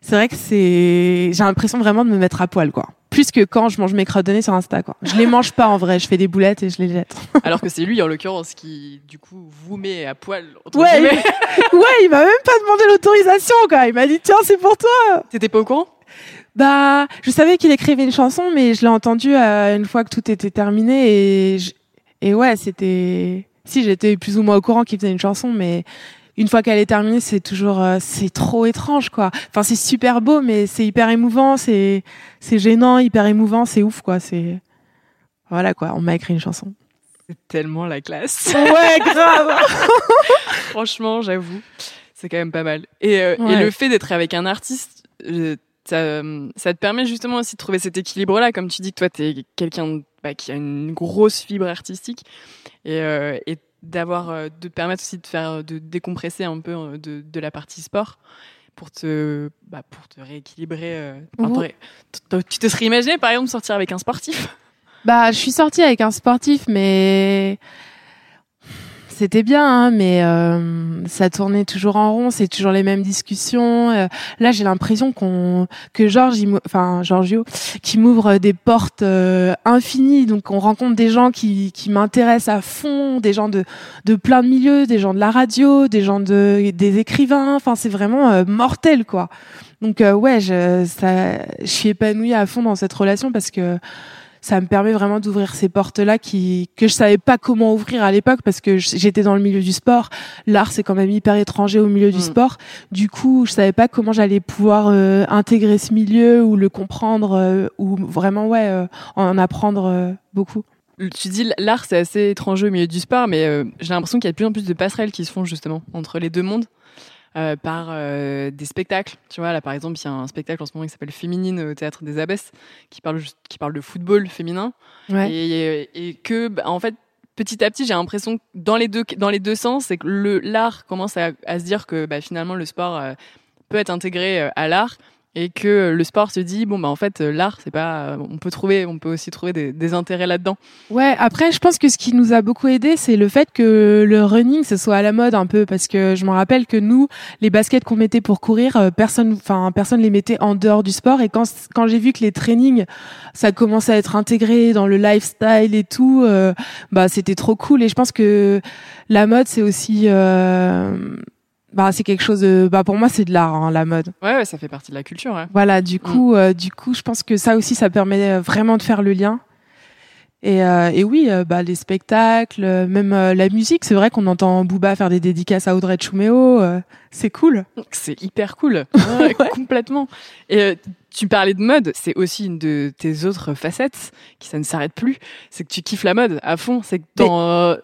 c'est vrai que c'est j'ai l'impression vraiment de me mettre à poil quoi. Plus que quand je mange mes crottes sur Insta quoi. Je les mange pas en vrai, je fais des boulettes et je les jette. Alors que c'est lui en l'occurrence qui du coup vous met à poil. Ouais, il, ouais, il m'a même pas demandé l'autorisation quoi. Il m'a dit tiens c'est pour toi. T'étais pas au courant? Bah, je savais qu'il écrivait une chanson, mais je l'ai entendu euh, une fois que tout était terminé et je- et ouais, c'était si j'étais plus ou moins au courant qu'il faisait une chanson, mais une fois qu'elle est terminée, c'est toujours euh, c'est trop étrange quoi. Enfin, c'est super beau, mais c'est hyper émouvant, c'est c'est gênant, hyper émouvant, c'est ouf quoi. C'est voilà quoi. On m'a écrit une chanson. C'est tellement la classe. Ouais, grave. Franchement, j'avoue, c'est quand même pas mal. Et, euh, et le fait d'être avec un artiste, euh, ça, euh, ça te permet justement aussi de trouver cet équilibre-là. Comme tu dis que toi, t'es quelqu'un de- bah, qui a une grosse fibre artistique et, euh, et d'avoir, euh, de te permettre aussi de faire, de décompresser un peu de, de la partie sport pour te, bah, pour te rééquilibrer. euh, enfin, tu te serais imaginé, par exemple, sortir avec un sportif? Bah, je suis sortie avec un sportif, mais c'était bien, hein, mais euh, ça tournait toujours en rond, c'est toujours les mêmes discussions. Euh, là, j'ai l'impression qu'on que Georges, enfin Giorgio, qui m'ouvre des portes euh, infinies. Donc, on rencontre des gens qui qui m'intéressent à fond, des gens de de plein de milieux, des gens de la radio, des gens de des écrivains. Enfin, c'est vraiment euh, mortel, quoi. Donc, ouais, je je suis épanouie à fond dans cette relation parce que ça me permet vraiment d'ouvrir ces portes-là qui que je savais pas comment ouvrir à l'époque parce que j'étais dans le milieu du sport. L'art c'est quand même hyper étranger au milieu du Mm. sport. Du coup, je savais pas comment j'allais pouvoir euh, intégrer ce milieu ou le comprendre euh, ou vraiment ouais euh, en apprendre euh, beaucoup. Tu dis l'art c'est assez étranger au milieu du sport, mais euh, j'ai l'impression qu'il y a de plus en plus de passerelles qui se font justement entre les deux mondes euh, par euh, des spectacles. Tu vois là par exemple il y a un spectacle en ce moment qui s'appelle Féminine au théâtre des Abbesses qui parle qui parle de football féminin Ouais. et, et que bah, en fait petit à petit j'ai l'impression que dans les deux dans les deux sens c'est que l'art commence à, à se dire que bah, finalement le sport euh, peut être intégré à l'art et que le sport se dit bon bah en fait l'art c'est pas on peut trouver on peut aussi trouver des, des intérêts là-dedans Ouais, après, je pense que ce qui nous a beaucoup aidé, c'est le fait que le running, ce soit à la mode un peu, parce que je me rappelle que nous, les baskets qu'on mettait pour courir, euh, personne, enfin, personne les mettait en dehors du sport. Et quand, quand j'ai vu que les trainings, ça commençait à être intégré dans le lifestyle et tout, euh, bah, c'était trop cool. Et je pense que la mode, c'est aussi, euh, bah, c'est quelque chose de, bah, pour moi, c'est de l'art, hein, la mode. Ouais, ouais, ça fait partie de la culture. Ouais. Voilà, du coup, euh, du coup, je pense que ça aussi, ça permet euh, vraiment de faire le lien. Et, euh, et oui, euh, bah, les spectacles, euh, même euh, la musique, c'est vrai qu'on entend Booba faire des dédicaces à Audrey Chuméo, euh, c'est cool. C'est hyper cool, Ouais, complètement. Et euh, tu parlais de mode, c'est aussi une de tes autres facettes qui ça ne s'arrête plus. C'est que tu kiffes la mode à fond. C'est que dans, euh,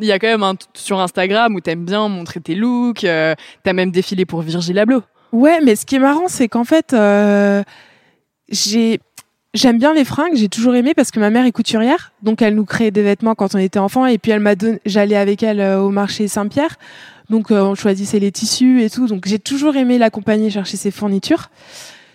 il y a quand même un sur Instagram où t'aimes bien montrer tes looks. euh, T'as même défilé pour Virgil Abloh. Ouais, mais ce qui est marrant, c'est qu'en fait, euh, j'ai j'aime bien les fringues, j'ai toujours aimé parce que ma mère est couturière, donc elle nous créait des vêtements quand on était enfant, et puis elle m'a donné, j'allais avec elle euh, au marché Saint-Pierre, donc euh, on choisissait les tissus et tout, donc j'ai toujours aimé l'accompagner chercher ses fournitures.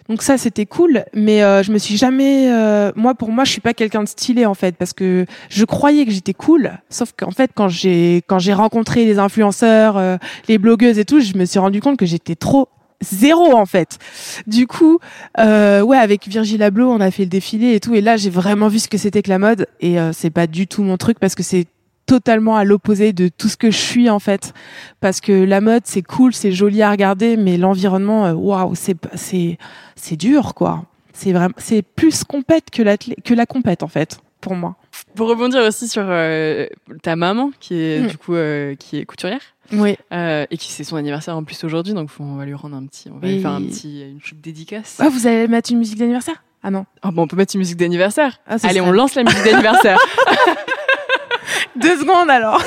Donc ça c'était cool, mais euh, je me suis jamais, euh, moi pour moi je suis pas quelqu'un de stylé en fait parce que je croyais que j'étais cool, sauf qu'en fait quand j'ai quand j'ai rencontré les influenceurs, euh, les blogueuses et tout, je me suis rendu compte que j'étais trop zéro en fait. Du coup, euh, ouais, avec Virgil Abloh, on a fait le défilé et tout, et là j'ai vraiment vu ce que c'était que la mode, et euh, c'est pas du tout mon truc parce que c'est totalement à l'opposé de tout ce que je suis en fait, parce que la mode c'est cool, c'est joli à regarder, mais l'environnement, euh, waouh, c'est c'est c'est dur quoi. C'est vraiment, c'est plus compète que l'athlé- que la compète en fait pour moi. Pour rebondir aussi sur euh, ta maman qui est Mm. du coup euh, qui est couturière Oui. euh, et qui c'est son anniversaire en plus aujourd'hui, donc faut- on va lui rendre un petit, on va lui faire un petit une petite dédicace. Ah, vous allez mettre une musique d'anniversaire? Ah non. Ah bon, on peut mettre une musique d'anniversaire. Ah, Allez, serait- on lance la musique d'anniversaire Deux secondes alors.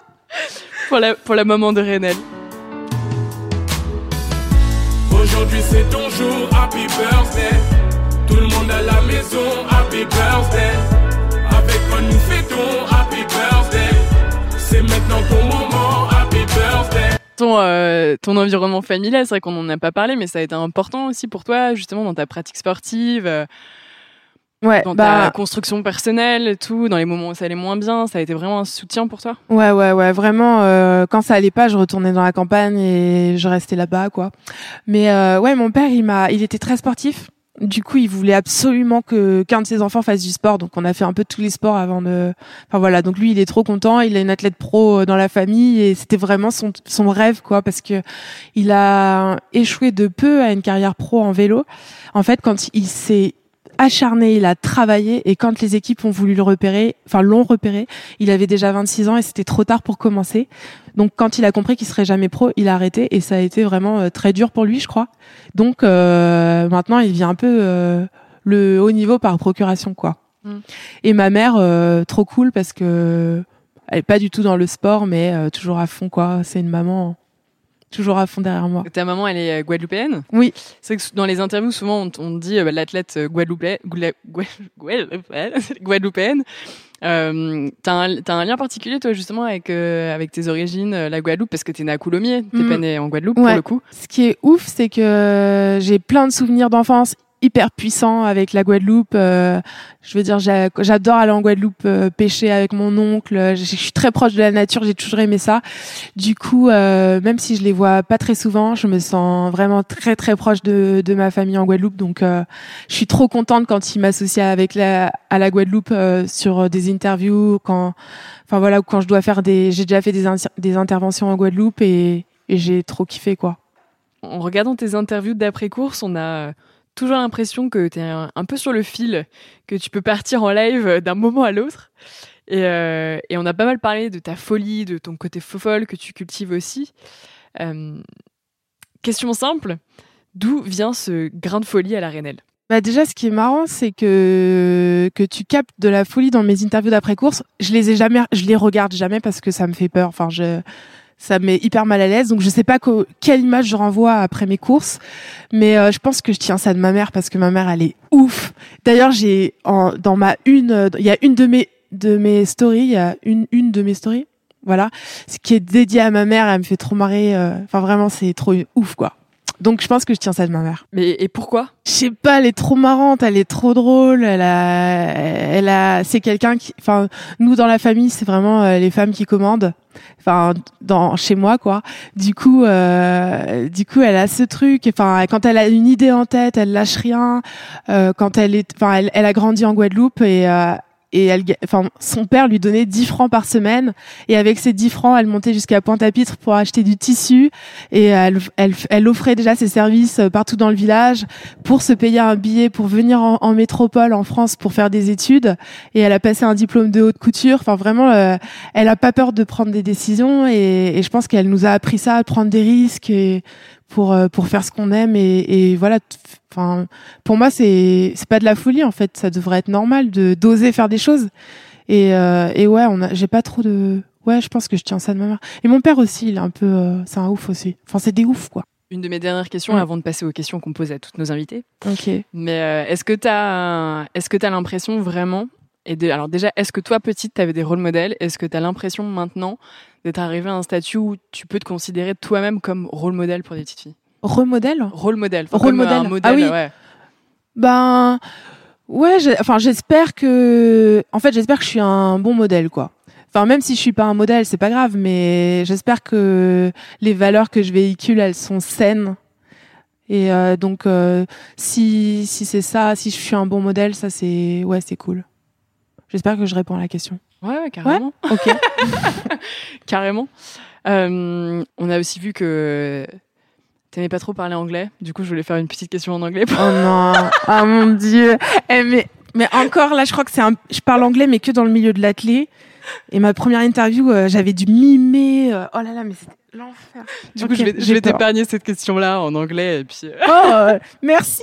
pour la pour la maman de Renel. Aujourd'hui c'est ton jour, happy birthday. Tout le monde à la maison, happy birthday. Nous fêtons, happy birthday. C'est maintenant ton moment, happy birthday. Ton euh, ton environnement familial, c'est vrai qu'on en a pas parlé, mais ça a été important aussi pour toi justement dans ta pratique sportive. euh, Ouais. dans bah, ta construction personnelle et tout, dans les moments où ça allait moins bien, ça a été vraiment un soutien pour toi? Ouais, ouais, ouais, vraiment. euh, quand ça allait pas, je retournais dans la campagne et je restais là-bas, quoi. Mais euh, ouais, mon père, il m'a, il était très sportif. Du coup, il voulait absolument que qu'un de ses enfants fasse du sport. Donc, on a fait un peu tous les sports avant de. Enfin voilà. Donc lui, il est trop content. Il a une athlète pro euh, dans la famille et c'était vraiment son son rêve, quoi, parce que il a échoué de peu à une carrière pro en vélo. En fait, quand il s'est acharné, il a travaillé et quand les équipes ont voulu le repérer, enfin l'ont repéré, il avait déjà 26 ans et c'était trop tard pour commencer. Donc quand il a compris qu'il serait jamais pro, il a arrêté et ça a été vraiment euh, très dur pour lui, je crois. Donc euh, maintenant, il vient un peu euh, le haut niveau par procuration, quoi. Mm. Et ma mère, euh, trop cool parce que elle est pas du tout dans le sport, mais euh, toujours à fond, quoi. C'est une maman toujours à fond derrière moi. Ta maman, elle est euh, guadeloupéenne? Oui. C'est vrai que dans les interviews, souvent, on, on dit euh, bah, l'athlète euh, guadeloupé- Guadeloupéenne. Euh, t'as un, lien particulier, toi, justement, avec, euh, avec tes origines, euh, la Guadeloupe, parce que t'es né à Coulommiers, t'es Mm. pas né en Guadeloupe, Ouais. pour le coup. Ce qui est ouf, c'est que j'ai plein de souvenirs d'enfance hyper puissants avec la Guadeloupe. Euh, je veux dire, j'a- j'adore aller en Guadeloupe euh, pêcher avec mon oncle. Je, je suis très proche de la nature, j'ai toujours aimé ça. Du coup, euh, même si je les vois pas très souvent, je me sens vraiment très très proche de, de ma famille en Guadeloupe. Donc, euh, je suis trop contente quand ils m'associent avec la à la Guadeloupe euh, sur des interviews, quand, enfin voilà, quand je dois faire des, j'ai déjà fait des, des interventions en Guadeloupe et, et j'ai trop kiffé quoi. En regardant tes interviews d'après-course, on a toujours l'impression que t'es un, un peu sur le fil, que tu peux partir en live euh, d'un moment à l'autre. Et, euh, et on a pas mal parlé de ta folie, de ton côté folle que tu cultives aussi. Euh, question simple, d'où vient ce grain de folie à la Bah déjà, ce qui est marrant, c'est que que tu captes de la folie dans mes interviews d'après course. Je les ai jamais, je les regarde jamais parce que ça me fait peur. Enfin, je, ça me met hyper mal à l'aise. Donc, je sais pas quelle image je renvoie après mes courses, mais euh, je pense que je tiens ça de ma mère parce que ma mère, elle est ouf. D'ailleurs, j'ai dans ma une, il y a une de mes de mes stories, il y a une une de mes stories, voilà, ce qui est dédiée à ma mère. Elle me fait trop marrer. euh, Enfin, vraiment, c'est trop ouf, quoi. Donc, je pense que je tiens ça de ma mère. Mais et pourquoi? Je sais pas, elle est trop marrante, elle est trop drôle, elle a, elle a, c'est quelqu'un qui, enfin, nous dans la famille, c'est vraiment euh, les femmes qui commandent, enfin, dans chez moi quoi. Du coup, euh, du coup, elle a ce truc, enfin, quand elle a une idée en tête, elle lâche rien. Euh, quand elle est, enfin, elle, elle a grandi en Guadeloupe et euh, et elle, enfin, son père lui donnait 10 francs par semaine. Et avec ces 10 francs, elle montait jusqu'à Pointe-à-Pitre pour acheter du tissu. Et elle, elle, elle, offrait déjà ses services euh, partout dans le village pour se payer un billet pour venir en, métropole, en France, pour faire des études. Et elle a passé un diplôme de haute couture. Enfin, vraiment, euh, elle a pas peur de prendre des décisions. Et, je pense qu'elle nous a appris ça, prendre des risques et pour euh, pour faire ce qu'on aime. Et voilà, Enfin, pour moi, c'est c'est pas de la folie en fait. Ça devrait être normal de d'oser faire des choses. Et euh, et ouais, on a, j'ai pas trop de. Ouais, je pense que je tiens ça de ma mère. Et mon père aussi, il est un peu, euh, c'est un ouf aussi. Enfin, c'est des oufs quoi. Une de mes dernières questions avant de passer aux questions qu'on pose à toutes nos invités. Ok. Mais euh, est-ce que t'as, est-ce que t'as l'impression vraiment et de, alors déjà, est-ce que toi petite, t'avais des rôles modèles? Est-ce que t'as l'impression maintenant d'être arrivé à un statut où tu peux te considérer toi-même comme rôle modèle pour des petites filles? Remodèle Rôle modèle. Rôle modèle. modèle. Ah oui. Ouais. Ben ouais, enfin j'espère que en fait, j'espère que je suis un bon modèle quoi. Enfin même si je suis pas un modèle, c'est pas grave, mais j'espère que les valeurs que je véhicule, elles sont saines. Et euh, donc euh, si si c'est ça, si je suis un bon modèle, ça c'est ouais, c'est cool. J'espère que je réponds à la question. Ouais, ouais carrément. Ouais ok. carrément. Euh, on a aussi vu que T'aimais pas trop parler anglais, du coup je voulais faire une petite question en anglais. Oh non, ah mon dieu. Eh, mais mais encore là, je crois que c'est un. Je parle anglais, mais que dans le milieu de l'athlé. Et ma première interview, euh, j'avais dû mimer. Euh, oh là là, mais c'était l'enfer. Du coup, je vais, je vais t'épargner cette question-là en anglais et puis. Euh, oh, merci.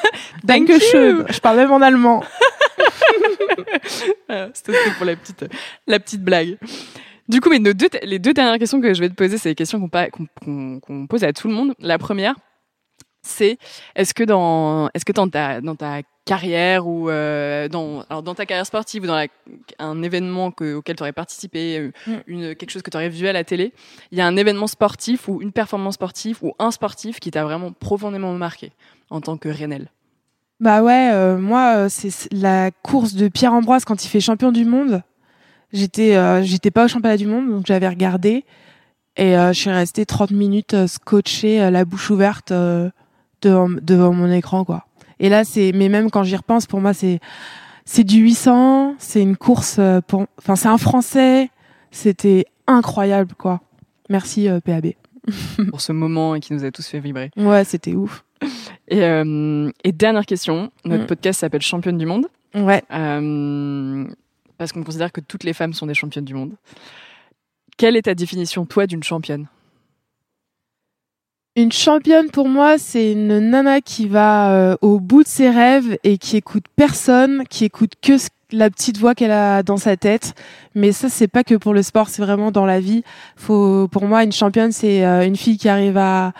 Thank you. Je parle même en allemand. C'était pour la petite, la petite blague. Du coup, mais nos deux, les deux dernières questions que je vais te poser, c'est des questions qu'on qu pose à tout le monde. La première, c'est est-ce que dans est-ce que dans ta dans ta carrière ou euh, dans alors dans ta carrière sportive ou dans la, un événement que, auquel tu aurais participé euh, mm. une quelque chose que tu aurais vu à la télé il y a un événement sportif ou une performance sportive ou un sportif qui t'a vraiment profondément marqué en tant que Renel bah ouais euh, moi c'est la course de Pierre Ambroise quand il fait champion du monde J'étais euh, j'étais pas au championnat du monde, donc j'avais regardé et euh, je suis restée 30 minutes euh, scotchée, la bouche ouverte devant, devant mon écran quoi. Et là c'est mais même quand j'y repense pour moi c'est c'est du 800, c'est une course pour enfin c'est un français, c'était incroyable quoi. Merci PAB. pour ce moment qui nous a tous fait vibrer. Ouais, c'était ouf. Et, et, dernière question, notre mm. podcast s'appelle Championne du monde. Ouais. Euh, parce qu'on considère que toutes les femmes sont des championnes du monde. Quelle est ta définition, toi, d'une championne? Une championne, pour moi, c'est une nana qui va euh, au bout de ses rêves et qui écoute personne, qui écoute que la petite voix qu'elle a dans sa tête. Mais ça, c'est pas que pour le sport, c'est vraiment dans la vie. Faut, pour moi, une championne, c'est euh, une fille qui arrive à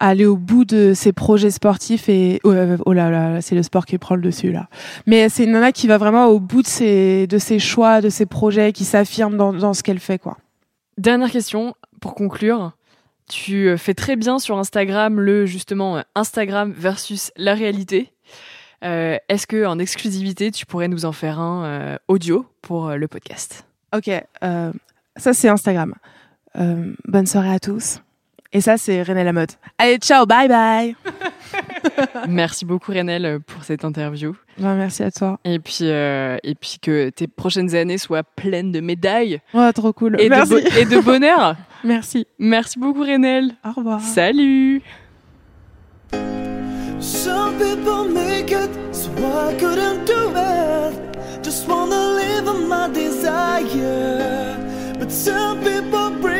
aller au bout de ses projets sportifs et oh, oh là là, c'est le sport qui prend le dessus là. Mais c'est une nana qui va vraiment au bout de ses de ses choix, de ses projets, qui s'affirme dans, dans ce qu'elle fait quoi. Dernière question pour conclure. Tu euh, fais très bien sur Instagram le justement euh, Instagram versus la réalité. Euh, Est-ce que en exclusivité tu pourrais nous en faire un euh, audio pour le podcast? Ok, ça c'est Instagram. bonne soirée à tous. Et ça, c'est René Lamotte. Allez, ciao, bye bye. merci beaucoup Renel pour cette interview. Ben, merci à toi. Et puis, euh, et puis que tes prochaines années soient pleines de médailles. Ouais, trop cool. Et, merci. De, et de bonheur. merci. Merci beaucoup Renel. Au revoir. Salut. Some people make it, so I couldn't do it. Just wanna live on my desire. But some people break it.